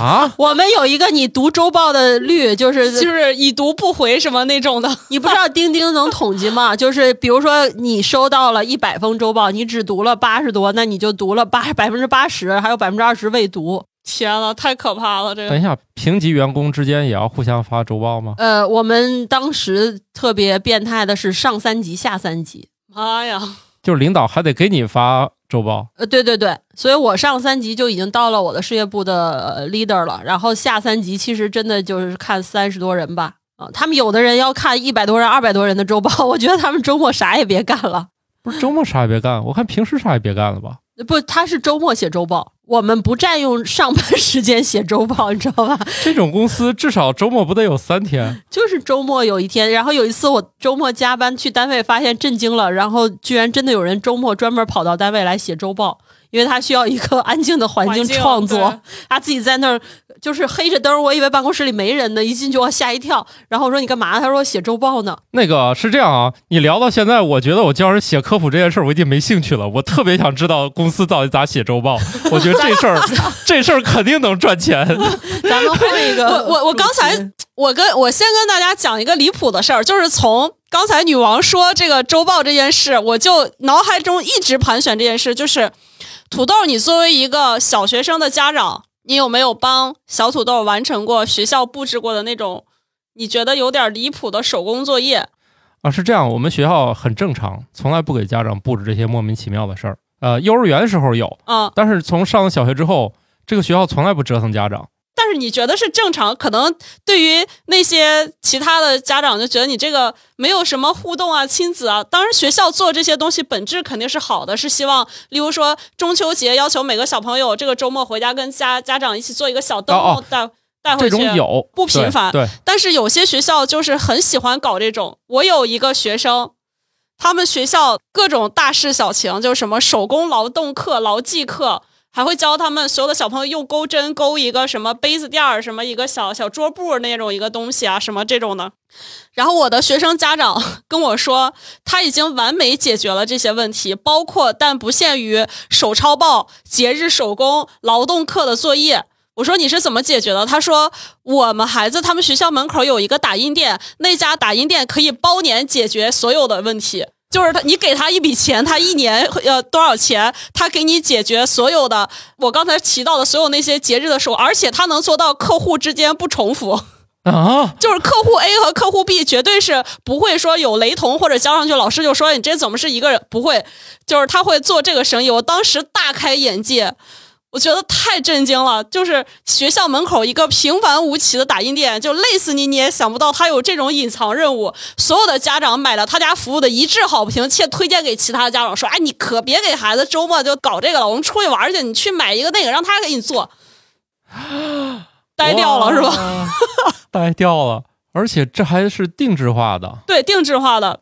啊？我们有一个你读周报的率，就是就是已读不回什么那种的。你不知道钉钉能统计吗？就是比如说你收到了一百封周报，你只读了八十多，那你就读了八百分之八十，还有百分之二十未读。天呐，太可怕了！这个等一下，平级员工之间也要互相发周报吗？呃，我们当时特别变态的是上三级下三级。妈呀！就是领导还得给你发周报呃，对对对，所以我上三级就已经到了我的事业部的呃 leader 了，然后下三级其实真的就是看三十多人吧，啊、他们有的人要看一百多人、二百多人的周报，我觉得他们周末啥也别干了。不是周末啥也别干，我看平时啥也别干了吧？不，他是周末写周报，我们不占用上班时间写周报，你知道吧？这种公司至少周末不得有三天？就是周末有一天，然后有一次我周末加班去单位，发现震惊了，然后居然真的有人周末专门跑到单位来写周报，因为他需要一个安静的环境创作对，他自己在那儿就是黑着灯，我以为办公室里没人呢，一进去我吓一跳，然后我说你干嘛？他说写周报呢。那个是这样啊，你聊到现在，我觉得我教人写科普这件事儿，我已经没兴趣了。我特别想知道公司到底咋写周报。我觉得这事儿，这事儿肯定能赚钱。咱们换一个我我我刚才我跟我先跟大家讲一个离谱的事儿，就是从刚才女王说这个周报这件事，我就脑海中一直盘旋这件事，就是土豆，你作为一个小学生的家长，你有没有帮小土豆完成过学校布置过的那种你觉得有点离谱的手工作业？啊，是这样，我们学校很正常，从来不给家长布置这些莫名其妙的事儿。呃，幼儿园时候有，啊，但是从上了小学之后，这个学校从来不折腾家长。但是你觉得是正常？可能对于那些其他的家长就觉得你这个没有什么互动啊、亲子啊。当然，学校做这些东西本质肯定是好的，是希望，例如说中秋节要求每个小朋友这个周末回家跟家家长一起做一个小灯哦笼带带回去。种有不频繁对，对但是有些学校就是很喜欢搞这种。我有一个学生，他们学校各种大事小情，就是什么手工劳动课、劳技课，还会教他们所有的小朋友用钩针钩一个什么杯子垫儿，什么一个小小桌布那种一个东西啊，什么这种的。然后我的学生家长跟我说，他已经完美解决了这些问题，包括但不限于手抄报、节日手工、劳动课的作业。我说你是怎么解决的？他说我们孩子他们学校门口有一个打印店，那家打印店可以包年解决所有的问题。就是他，你给他一笔钱，他一年呃多少钱，他给你解决所有的我刚才提到的所有那些节日的时候，而且他能做到客户之间不重复。啊，就是客户 A 和客户 B 绝对是不会说有雷同或者交上去，老师就说你这怎么是一个人？不会，就是他会做这个生意。我当时大开眼界，我觉得太震惊了。就是学校门口一个平凡无奇的打印店，就累死你你也想不到他有这种隐藏任务。所有的家长买了他家服务的一致好评，且推荐给其他家长说：“哎，你可别给孩子周末就搞这个了，我们出去玩去，你去买一个那个，让他给你做。”呆掉了是吧？吧？呆掉了，而且这还是定制化的。对，定制化的。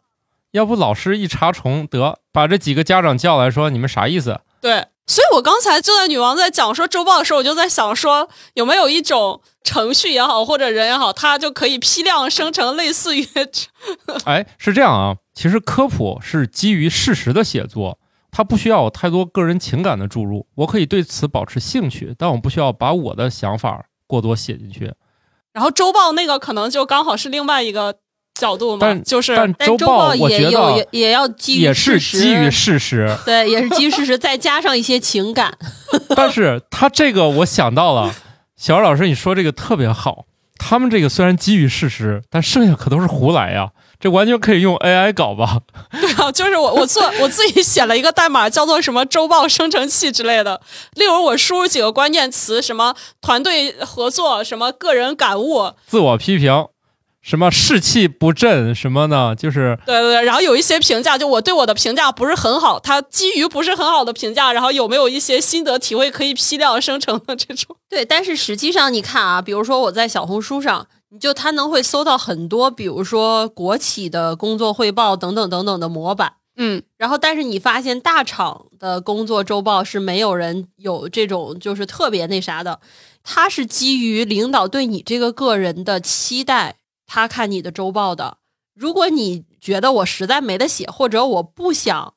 要不老师一查重，得把这几个家长叫来说，你们啥意思？对，所以我刚才就在女王在讲说周报的时候，我就在想说，有没有一种程序也好，或者人也好，它就可以批量生成类似于 哎，是这样啊。其实科普是基于事实的写作，它不需要有太多个人情感的注入。我可以对此保持兴趣，但我不需要把我的想法过多写进去。然后周报那个可能就刚好是另外一个角度嘛，但就是但但周周报我也有觉得也也要基于也是事实基于事实，对，也是基于事实，再加上一些情感。但是他这个我想到了，小二老师你说这个特别好。他们这个虽然基于事实，但剩下可都是胡来呀，这完全可以用 AI 搞吧？对啊，就是我我做我自己写了一个代码，叫做什么周报生成器之类的。例如我输入几个关键词，什么团队合作，什么个人感悟，自我批评，什么士气不振什么呢？就是对对对，然后有一些评价，就我对我的评价不是很好，它基于不是很好的评价，然后有没有一些心得体会可以批量生成的这种？对，但是实际上你看啊，比如说我在小红书上，你就他能会搜到很多，比如说国企的工作汇报等等等等的模板。嗯，然后，但是你发现大厂的工作周报是没有人有这种就是特别那啥的，它是基于领导对你这个个人的期待，他看你的周报的。如果你觉得我实在没得写，或者我不想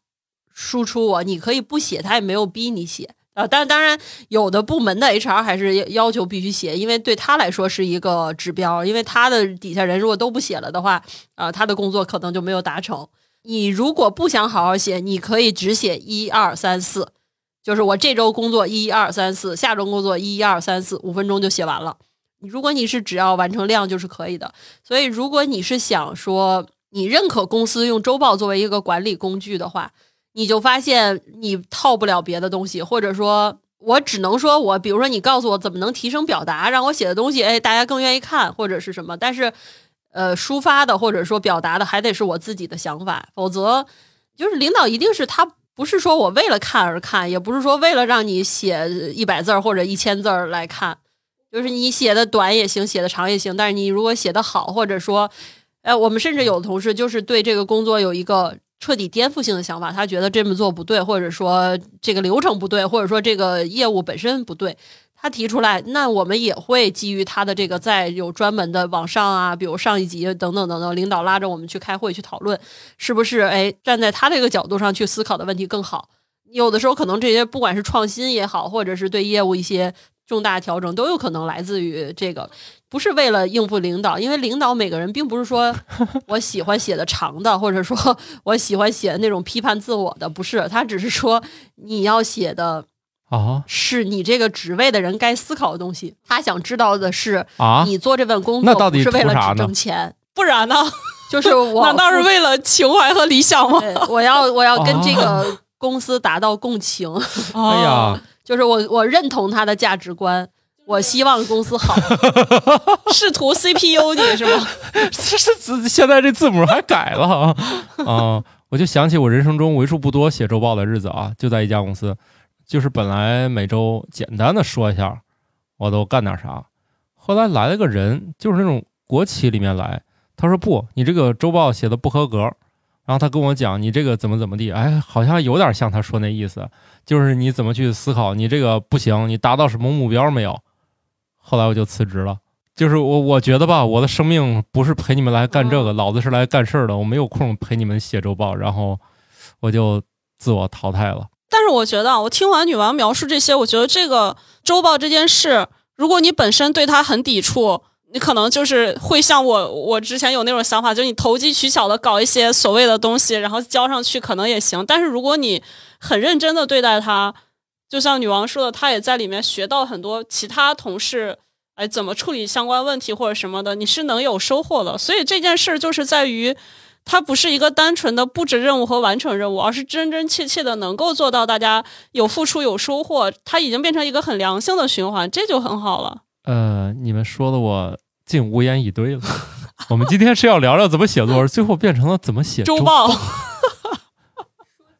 输出我，你可以不写，他也没有逼你写啊。但当然，有的部门的 HR 还是要求必须写，因为对他来说是一个指标，因为他的底下人如果都不写了的话，啊、他的工作可能就没有达成。你如果不想好好写，你可以只写一二三四，就是我这周工作一二三四，下周工作一二三四，五分钟就写完了。如果你是只要完成量就是可以的。所以，如果你是想说你认可公司用周报作为一个管理工具的话，你就发现你套不了别的东西，或者说，我只能说我，比如说你告诉我怎么能提升表达，让我写的东西，哎，大家更愿意看，或者是什么，但是。呃，抒发的或者说表达的还得是我自己的想法，否则就是领导一定是他不是说我为了看而看，也不是说为了让你写一百字或者一千字来看，就是你写的短也行，写的长也行，但是你如果写的好，或者说，哎，我们甚至有的同事就是对这个工作有一个彻底颠覆性的想法，他觉得这么做不对，或者说这个流程不对，或者说这个业务本身不对。他提出来，那我们也会基于他的这个，在有专门的网上啊，比如上一级等等等等，领导拉着我们去开会去讨论，是不是？哎，站在他这个角度上去思考的问题更好。有的时候可能这些不管是创新也好，或者是对业务一些重大调整，都有可能来自于这个。不是为了应付领导，因为领导每个人并不是说 我喜欢写的长的，或者说我喜欢写那种批判自我的，不是，他只是说你要写的啊是你这个职位的人该思考的东西。他想知道的是，啊，你做这份工那到底作是为了挣钱，不然呢？就是 我难道是为了情怀和理想吗？我要我要跟这啊个公司达到共情，哎呀，就是我我认同他的价值观，我希望公司好。试图 CPU 你是吗？这这现在这字母还改了啊啊！我就想起我人生中为数不多写周报的日子啊，就在一家公司，就是本来每周简单的说一下我都干点啥，后来来了个人，就是那种国企里面来，他说不，你这个周报写的不合格，然后他跟我讲你这个怎么怎么地，哎，好像有点像他说那意思，就是你怎么去思考，你这个不行，你达到什么目标没有？后来我就辞职了。就是我，我觉得吧，我的生命不是陪你们来干这个，老子是来干事儿的。我没有空陪你们写周报，然后我就自我淘汰了。但是我觉得啊，我听完女王描述这些，我觉得这个周报这件事，如果你本身对它很抵触，你可能就是会像我，我之前有那种想法，就是你投机取巧的搞一些所谓的东西，然后交上去可能也行。但是如果你很认真的对待它，就像女王说的，她也在里面学到很多其他同事。哎，怎么处理相关问题或者什么的，你是能有收获的。所以这件事就是在于，它不是一个单纯的布置任务和完成任务，而是真真切切的能够做到大家有付出有收获。它已经变成一个很良性的循环，这就很好了。呃，你们说的我竟无言以对了。我们今天是要聊聊怎么写作文，最后变成了怎么写周报。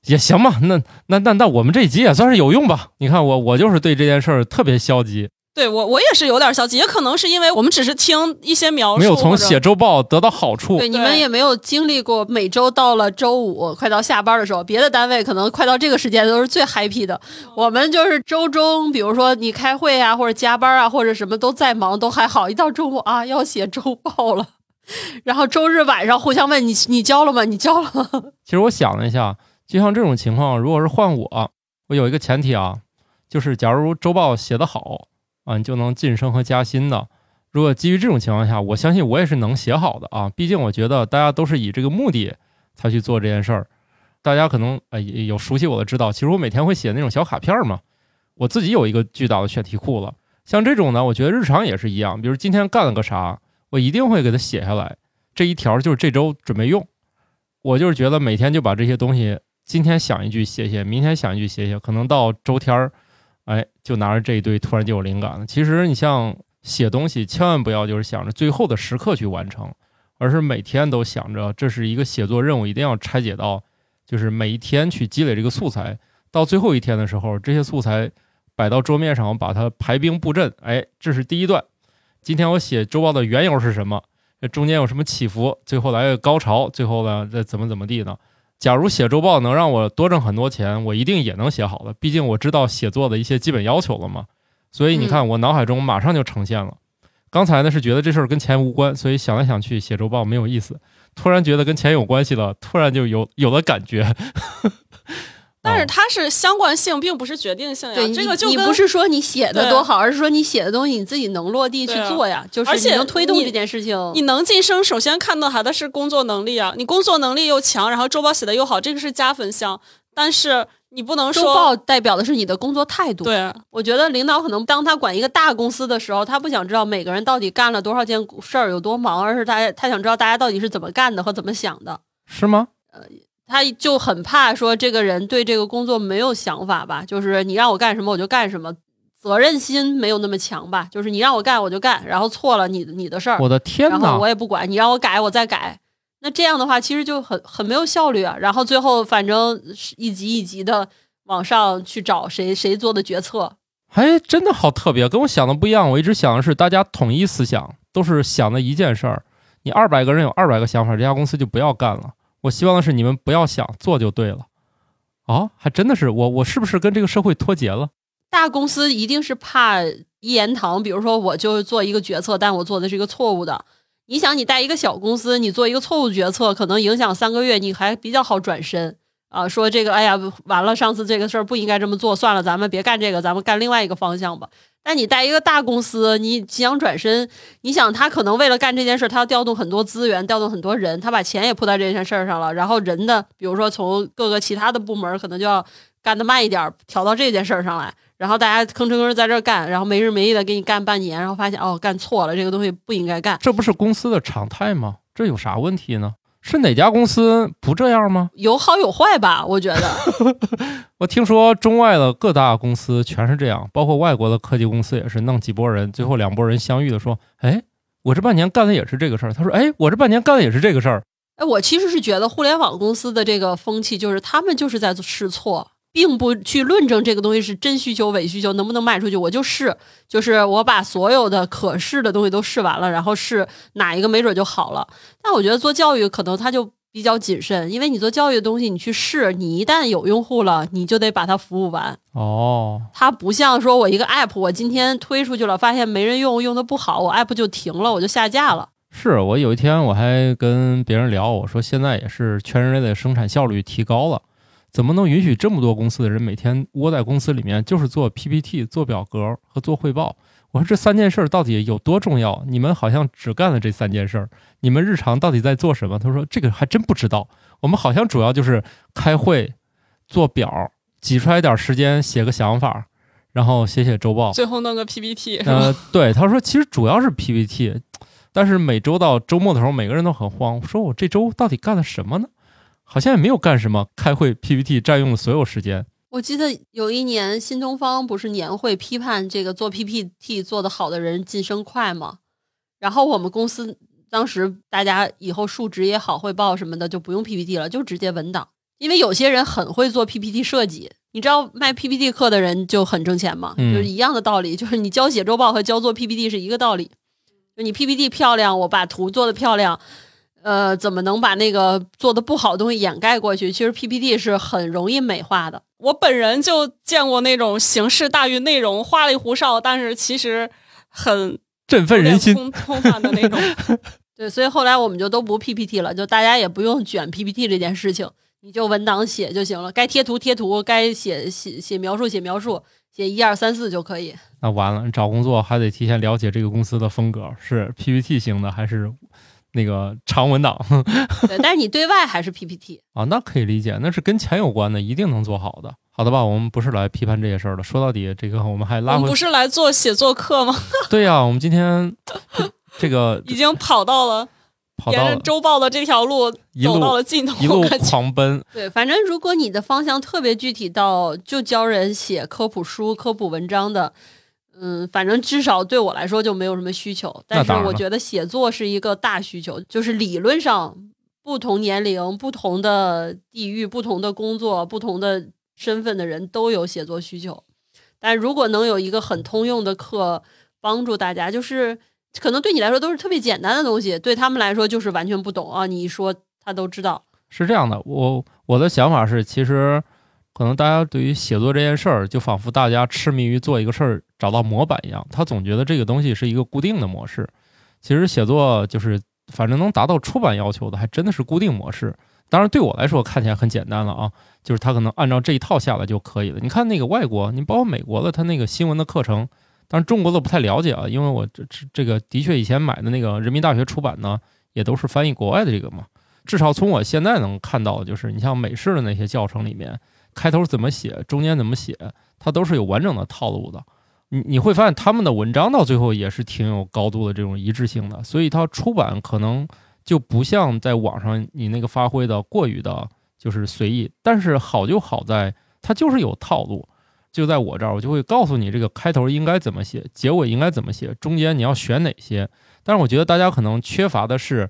也行吧，那那那那我们这一集也算是有用吧？你看我我就是对这件事儿特别消极，对我我也是有点消极，也可能是因为我们只是听一些描述，没有从写周报得到好处。对，你们也没有经历过每周到了周五快到下班的时候，别的单位可能快到这个时间都是最 happy 的。我们就是周中，比如说你开会啊，或者加班啊，或者什么都在忙，都还好。一到周五啊，要写周报了，然后周日晚上互相问你你交了吗？你交了吗？其实我想了一下，就像这种情况，如果是换我，我有一个前提啊，就是假如周报写得好啊，你就能晋升和加薪的。如果基于这种情况下，我相信我也是能写好的啊。毕竟我觉得大家都是以这个目的才去做这件事儿。大家可能呃有熟悉我的知道，其实我每天会写那种小卡片嘛，我自己有一个巨大的选题库了。像这种呢，我觉得日常也是一样，比如今天干了个啥，我一定会给它写下来。这一条就是这周准备用。我就是觉得每天就把这些东西，今天想一句写写，明天想一句写写，可能到周天儿，哎，就拿着这一堆，突然就有灵感了。其实你像写东西，千万不要就是想着最后的时刻去完成，而是每天都想着这是一个写作任务，一定要拆解到，就是每一天去积累这个素材，到最后一天的时候，这些素材摆到桌面上，我把它排兵布阵，哎，这是第一段。今天我写周报的缘由是什么？这中间有什么起伏？最后来个高潮，最后呢，这怎么怎么地呢？假如写周报能让我多挣很多钱，我一定也能写好的。毕竟我知道写作的一些基本要求了嘛。所以你看，我脑海中马上就呈现了。刚才呢是觉得这事儿跟钱无关，所以想来想去写周报没有意思。突然觉得跟钱有关系了，突然就有有了感觉。但是哦它是相关性，并不是决定性呀。这个就跟不是说你写的多好，而是说你写的东西你自己能落地去做呀，就是而且你能推动这件事情。你能晋升，首先看到他的是工作能力啊，你工作能力又强，然后周报写的又好，这个是加分项。但是你不能说周说报代表的是你的工作态度。对，我觉得领导可能当他管一个大公司的时候，他不想知道每个人到底干了多少件事儿有多忙，而是他他想知道大家到底是怎么干的和怎么想的。是吗？他就很怕说这个人对这个工作没有想法吧，就是你让我干什么我就干什么，责任心没有那么强吧，就是你让我干我就干，然后错了你你的事儿，我的天哪然后我！也不管，你让我改我再改。那这样的话，其实就很很没有效率啊。然后最后反正是一级一级的往上去找谁谁做的决策，哎，真的好特别，跟我想的不一样。我一直想的是大家统一思想，都是想的一件事儿。你二百个人有二百个想法，这家公司就不要干了。我希望的是你们不要想，做就对了。哦，还真的是我，我是不是跟这个社会脱节了？大公司一定是怕一言堂，比如说我就做一个决策，但我做的是一个错误的。你想，你带一个小公司，你做一个错误决策，可能影响三个月，你还比较好转身啊。说这个，哎呀，完了，上次这个事儿不应该这么做，算了，咱们别干这个，咱们干另外一个方向吧。但你带一个大公司，你想转身，你想他可能为了干这件事，他要调动很多资源，调动很多人，他把钱也扑在这件事儿上了，然后人的，比如说从各个其他的部门可能就要干得慢一点，调到这件事儿上来，然后大家吭哧吭哧在这干，然后没日没夜的给你干半年，然后发现哦干错了，这个东西不应该干，这不是公司的常态吗？这有啥问题呢？是哪家公司不这样吗？有好有坏吧，我觉得。我听说中外的各大公司全是这样，包括外国的科技公司也是弄几拨人，最后两拨人相遇的说：“哎，我这半年干的也是这个事儿。”他说：“哎，我这半年干的也是这个事儿。”哎，我其实是觉得互联网公司的这个风气，就是他们就是在试错。并不去论证这个东西是真需求伪需求能不能卖出去，我就试，就是我把所有的可试的东西都试完了，然后试哪一个没准就好了。但我觉得做教育可能它就比较谨慎，因为你做教育的东西，你去试，你一旦有用户了，你就得把它服务完。哦，它不像说我一个 app，我今天推出去了，发现没人用，用的不好，我 app 就停了，我就下架了。是我有一天我还跟别人聊，我说现在也是全人类的生产效率提高了。怎么能允许这么多公司的人每天窝在公司里面，就是做 PPT、做表格和做汇报？我说这三件事到底有多重要？你们好像只干了这三件事，你们日常到底在做什么？他说这个还真不知道。我们好像主要就是开会、做表，挤出来点时间写个想法，然后写写周报，最后弄个 PPT。呃，对，他说其实主要是 PPT，但是每周到周末的时候，每个人都很慌，说我这周到底干了什么呢？好像也没有干什么，开会 PPT 占用了所有时间。我记得有一年新东方不是年会批判这个做 PPT 做得好的人晋升快吗？然后我们公司当时大家以后述职也好，汇报什么的就不用 PPT 了，就直接文档。因为有些人很会做 PPT 设计，你知道卖 PPT 课的人就很挣钱嘛，就是一样的道理，就是你教写周报和教做 PPT 是一个道理。就你 PPT 漂亮，我把图做的漂亮。呃，怎么能把那个做的不好的东西掩盖过去？其实 PPT 是很容易美化的。我本人就见过那种形式大于内容、花里胡哨，但是其实很振奋人心、空泛的那种。对，所以后来我们就都不 PPT 了，就大家也不用卷 PPT 这件事情，你就文档写就行了。该贴图贴图，该写写写描述写描述，写一二三四就可以。那完了，找工作还得提前了解这个公司的风格是 PPT 型的还是？那个长文档，对，但是你对外还是 PPT 啊，那可以理解，那是跟钱有关的，一定能做好的。好的吧，我们不是来批判这些事儿的。说到底，这个我们还拉回，不是来做写作课吗？对呀，我们今天这个已经跑到了，沿着周报的这条路走到了尽头，一路狂奔。对，反正如果你的方向特别具体到就教人写科普书、科普文章的。嗯，反正至少对我来说就没有什么需求，但是我觉得写作是一个大需求，就是理论上不同年龄、不同的地域、不同的工作、不同的身份的人都有写作需求。但如果能有一个很通用的课帮助大家，就是可能对你来说都是特别简单的东西，对他们来说就是完全不懂啊。你一说他都知道，是这样的。我我的想法是，其实。可能大家对于写作这件事儿，就仿佛大家痴迷于做一个事儿找到模板一样，他总觉得这个东西是一个固定的模式。其实写作就是，反正能达到出版要求的，还真的是固定模式。当然对我来说看起来很简单了啊，就是他可能按照这一套下来就可以了。你看那个外国，你包括美国的，他那个新闻的课程，当然中国的不太了解啊，因为我这这个的确以前买的那个人民大学出版呢，也都是翻译国外的这个嘛。至少从我现在能看到的，就是你像美式的那些教程里面。开头怎么写，中间怎么写，它都是有完整的套路的。你你会发现他们的文章到最后也是挺有高度的这种一致性的，所以它出版可能就不像在网上你那个发挥的过于的，就是随意。但是好就好在它就是有套路，就在我这儿，我就会告诉你这个开头应该怎么写，结尾应该怎么写，中间你要选哪些。但是我觉得大家可能缺乏的是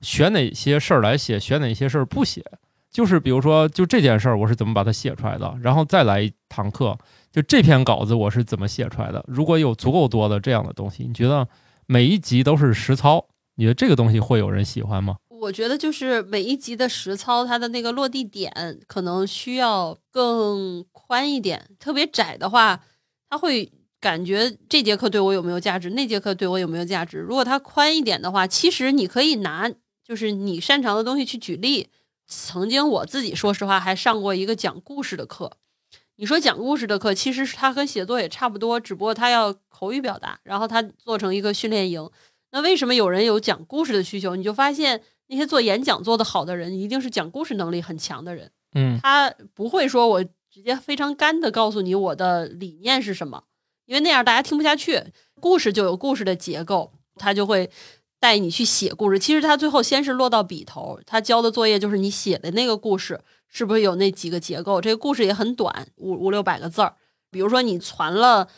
选哪些事儿来写，选哪些事儿不写。就是比如说，就这件事儿，我是怎么把它写出来的，然后再来一堂课，就这篇稿子我是怎么写出来的。如果有足够多的这样的东西，你觉得每一集都是实操，你觉得这个东西会有人喜欢吗？我觉得就是每一集的实操，它的那个落地点可能需要更宽一点。特别窄的话，他会感觉这节课对我有没有价值，那节课对我有没有价值。如果它宽一点的话，其实你可以拿就是你擅长的东西去举例。曾经我自己说实话还上过一个讲故事的课，你说讲故事的课，其实是它和写作也差不多，只不过它要口语表达，然后它做成一个训练营。那为什么有人有讲故事的需求？你就发现那些做演讲做得好的人，一定是讲故事能力很强的人。嗯他不会说我直接非常干的告诉你我的理念是什么，因为那样大家听不下去。故事就有故事的结构，他就会带你去写故事。其实他最后先是落到笔头，他交的作业就是你写的那个故事是不是有那几个结构？这个故事也很短，五五六百个字儿。比如说你传了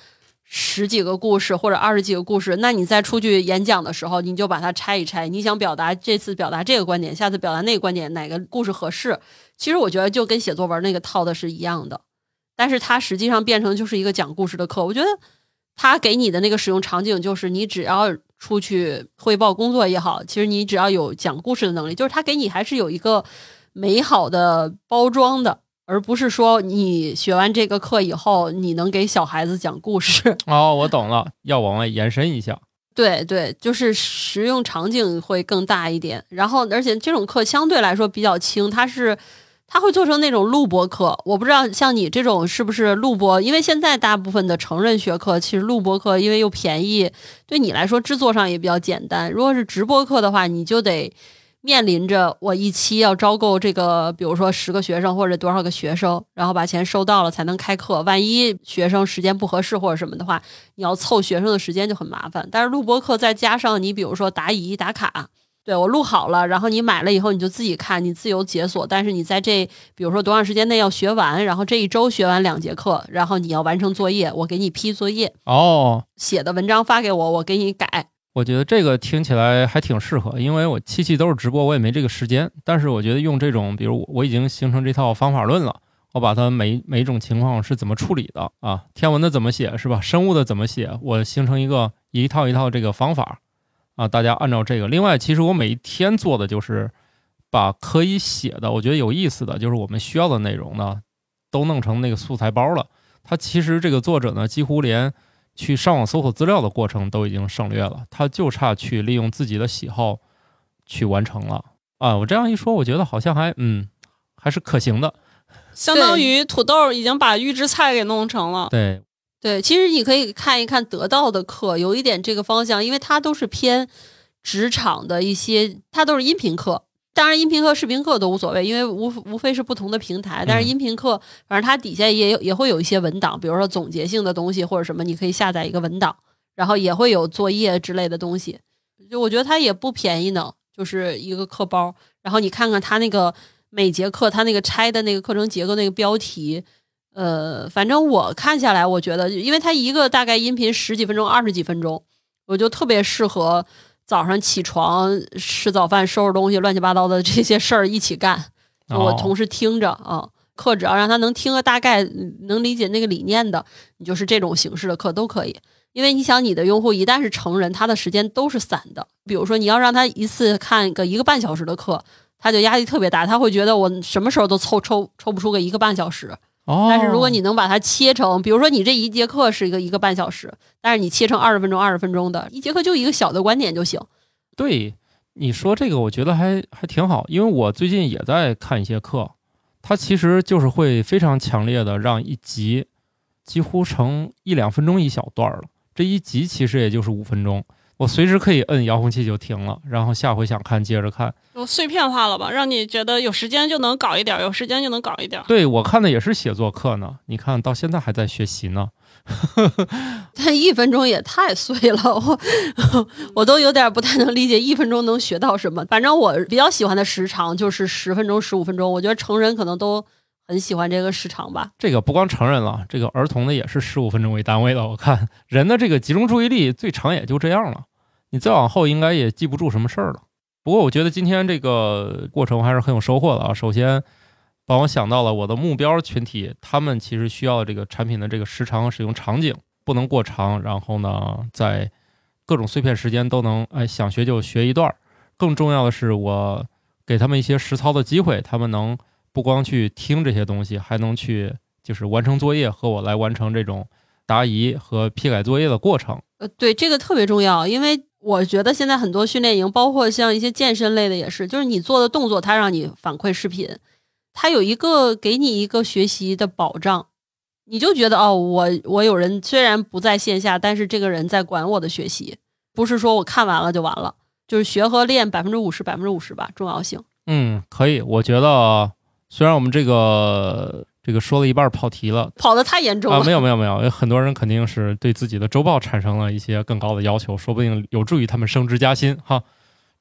十几个故事或者二十几个故事，那你再出去演讲的时候，你就把它拆一拆。你想表达这次表达这个观点，下次表达那个观点，哪个故事合适？其实我觉得就跟写作文那个套的是一样的，但是它实际上变成就是一个讲故事的课。我觉得他给你的那个使用场景就是你只要出去汇报工作也好，其实你只要有讲故事的能力，就是他给你还是有一个美好的包装的，而不是说你学完这个课以后你能给小孩子讲故事。哦，我懂了，要往外延伸一下。对对，就是实用场景会更大一点。然后，而且这种课相对来说比较轻，它是它会做成那种录播课。我不知道像你这种是不是录播，因为现在大部分的成人学课其实录播课因为又便宜，对你来说制作上也比较简单。如果是直播课的话，你就得面临着我一期要招够这个，比如说十个学生或者多少个学生，然后把钱收到了才能开课。万一学生时间不合适或者什么的话，你要凑学生的时间就很麻烦。但是录播课再加上你比如说答疑打卡，对我录好了，然后你买了以后你就自己看，你自由解锁。但是你在这比如说多长时间内要学完，然后这一周学完两节课，然后你要完成作业，我给你批作业，哦，写的文章发给我，我给你改。我觉得这个听起来还挺适合，因为我七期都是直播，我也没这个时间。但是我觉得用这种，比如我已经形成这套方法论了，我把它每每种情况是怎么处理的啊，天文的怎么写是吧？生物的怎么写，我形成一个一套一套这个方法啊，大家按照这个。另外，其实我每一天做的就是把可以写的，我觉得有意思的，就是我们需要的内容呢，都弄成那个素材包了。他其实这个作者呢，几乎连去上网搜索资料的过程都已经省略了，他就差去利用自己的喜好去完成了啊！我这样一说，我觉得好像还嗯还是可行的。相当于土豆已经把预制菜给弄成了。对，对，其实你可以看一看得到的课，有一点这个方向，因为它都是偏职场的一些，它都是音频课。当然，音频课、视频课都无所谓，因为无无非是不同的平台。但是音频课，反正它底下也有也会有一些文档，比如说总结性的东西或者什么，你可以下载一个文档，然后也会有作业之类的东西。就我觉得它也不便宜呢，就是一个课包。然后你看看它那个每节课它那个拆的那个课程结构那个标题，呃，反正我看下来，我觉得，因为它一个大概音频十几分钟、二十几分钟，我就特别适合早上起床、吃早饭、收拾东西、乱七八糟的这些事儿一起干。就我哦同时听着啊，课只要让他能听个大概，能理解那个理念的，你就是这种形式的课都可以。因为你想，你的用户一旦是成人，他的时间都是散的。比如说，你要让他一次看个一个半小时的课，他就压力特别大，他会觉得我什么时候都凑抽抽不出个一个半小时。哦，但是如果你能把它切成，比如说你这一节课是一个一个半小时，但是你切成二十分钟、二十分钟的一节课，就一个小的观点就行。对你说这个，我觉得还还挺好，因为我最近也在看一些课，它其实就是会非常强烈的让一集几乎成一两分钟一小段儿了，这一集其实也就是五分钟，我随时可以摁遥控器就停了，然后下回想看接着看。就碎片化了吧，让你觉得有时间就能搞一点儿，有时间就能搞一点儿。对我看的也是写作课呢，你看到现在还在学习呢。但一分钟也太碎了，我 我都有点不太能理解一分钟能学到什么。反正我比较喜欢的时长就是十分钟、十五分钟，我觉得成人可能都很喜欢这个时长吧。这个不光成人了，这个儿童的也是十五分钟为单位的。我看人的这个集中注意力最长也就这样了，你再往后应该也记不住什么事儿了。不过我觉得今天这个过程还是很有收获的啊。首先帮我想到了我的目标群体，他们其实需要这个产品的这个时长使用场景不能过长，然后呢，在各种碎片时间都能哎想学就学一段儿。更重要的是，我给他们一些实操的机会，他们能不光去听这些东西，还能去就是完成作业和我来完成这种答疑和批改作业的过程。呃，对，这个特别重要，因为我觉得现在很多训练营，包括像一些健身类的也是，就是你做的动作，它让你反馈视频，它有一个给你一个学习的保障，你就觉得哦，我我有人虽然不在线下，但是这个人在管我的学习，不是说我看完了就完了，就是学和练百分之五十百分之五十吧，重要性。嗯，可以。我觉得虽然我们这个这个说了一半跑题了。跑得太严重了啊，没有没有没有，有很多人肯定是对自己的周报产生了一些更高的要求，说不定有助于他们升职加薪哈。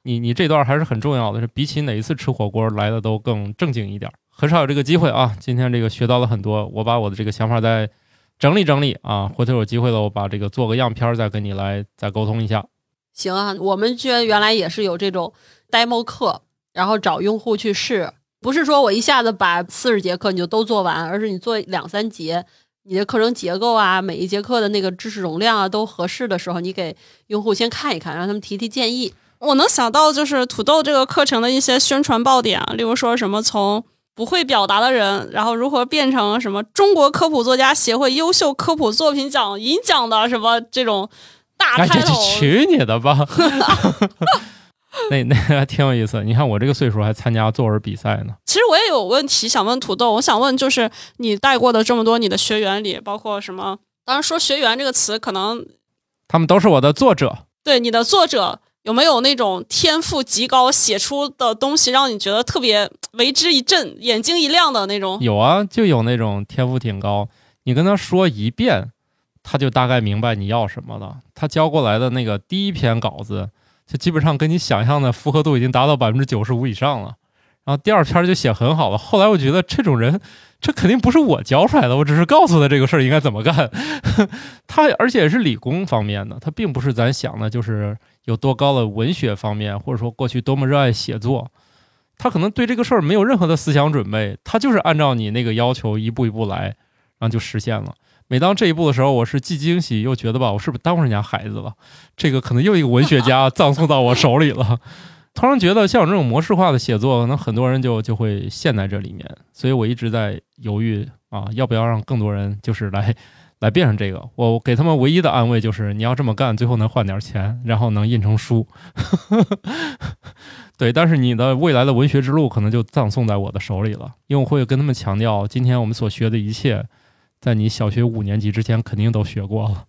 你你这段还是很重要的，是比起哪一次吃火锅来的都更正经一点，很少有这个机会啊。今天这个学到了很多，我把我的这个想法再整理整理啊，回头有机会了，我把这个做个样片儿再跟你来再沟通一下。行啊，我们居然原来也是有这种 demo 课，然后找用户去试，不是说我一下子把四十节课你就都做完，而是你做两三节，你的课程结构啊，每一节课的那个知识容量啊都合适的时候，你给用户先看一看，让他们提提建议。我能想到就是土豆这个课程的一些宣传爆点啊，例如说什么从不会表达的人，然后如何变成什么中国科普作家协会优秀科普作品奖银奖的什么这种大开头，去你的吧！那那还挺有意思。你看我这个岁数还参加作文比赛呢。其实我也有问题想问土豆，我想问就是你带过的这么多你的学员里，包括什么？当然说学员这个词，可能他们都是我的作者，对你的作者有没有那种天赋极高，写出的东西让你觉得特别为之一振、眼睛一亮的那种？有啊，就有那种天赋挺高，你跟他说一遍，他就大概明白你要什么了。他交过来的那个第一篇稿子，就基本上跟你想象的符合度已经达到百分之九十五以上了。然后第二篇就写很好了。后来我觉得这种人，这肯定不是我教出来的，我只是告诉他这个事儿应该怎么干。他而且是理工方面的，他并不是咱想的，就是有多高的文学方面，或者说过去多么热爱写作。他可能对这个事儿没有任何的思想准备，他就是按照你那个要求一步一步来，然后就实现了。每当这一步的时候，我是既惊喜又觉得吧，我是不是耽误人家孩子了？这个可能又一个文学家 葬送到我手里了。突然觉得像我这种模式化的写作，可能很多人就就会陷在这里面，所以我一直在犹豫啊，要不要让更多人就是来来变成这个。我给他们唯一的安慰就是，你要这么干，最后能换点钱，然后能印成书。对，但是你的未来的文学之路可能就葬送在我的手里了，因为我会跟他们强调，今天我们所学的一切，在你小学五年级之前肯定都学过了，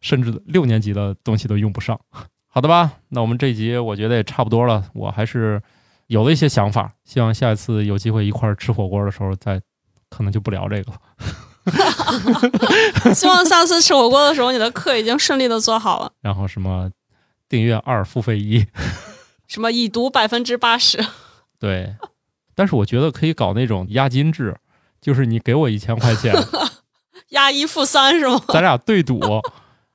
甚至六年级的东西都用不上。好的吧，那我们这一集我觉得也差不多了，我还是有了一些想法，希望下一次有机会一块儿吃火锅的时候再，可能就不聊这个了。希望下次吃火锅的时候，你的课已经顺利的做好了。然后什么订阅二付费一，什么已读百分之八十，对，但是我觉得可以搞那种押金制，就是你给我一千块钱，押一付三是吗？咱俩对赌。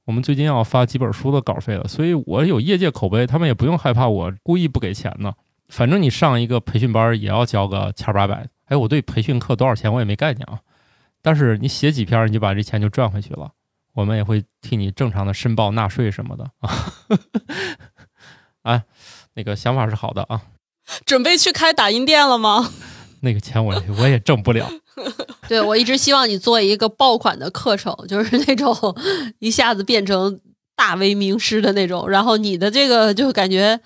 我们最近要发几本书的稿费了，所以我有业界口碑，他们也不用害怕我故意不给钱呢。反正你上一个培训班也要交个千八百，哎，我对培训课多少钱我也没概念啊。但是你写几篇，你就把这钱就赚回去了，我们也会替你正常的申报纳税什么的啊。啊，那个想法是好的啊，准备去开打印店了吗？那个钱我我也挣不了。对我一直希望你做一个爆款的课程，就是那种一下子变成大为名师的那种。然后你的这个就感觉，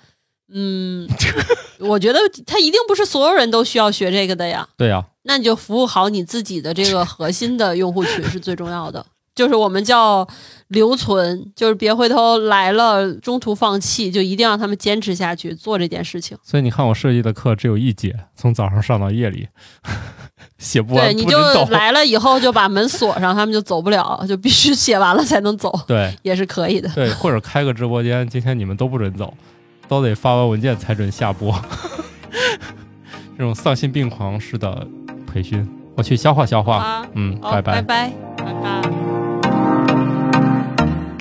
嗯，我觉得他一定不是所有人都需要学这个的呀。对呀、那你就服务好你自己的这个核心的用户群是最重要的。就是我们叫留存，就是别回头来了中途放弃，就一定让他们坚持下去做这件事情。所以你看我设计的课只有一节，从早上上到夜里，写不完对，你就。来了以后就把门锁上，他们就走不了，就必须写完了才能走，对也是可以的。对，或者开个直播间，今天你们都不准走，都得发完文件才准下播。这种丧心病狂式的培训，我去消化消化。啊，嗯，拜拜拜拜。拜拜。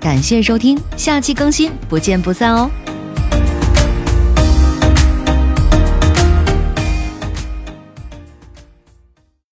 感谢收听，下期更新，不见不散哦。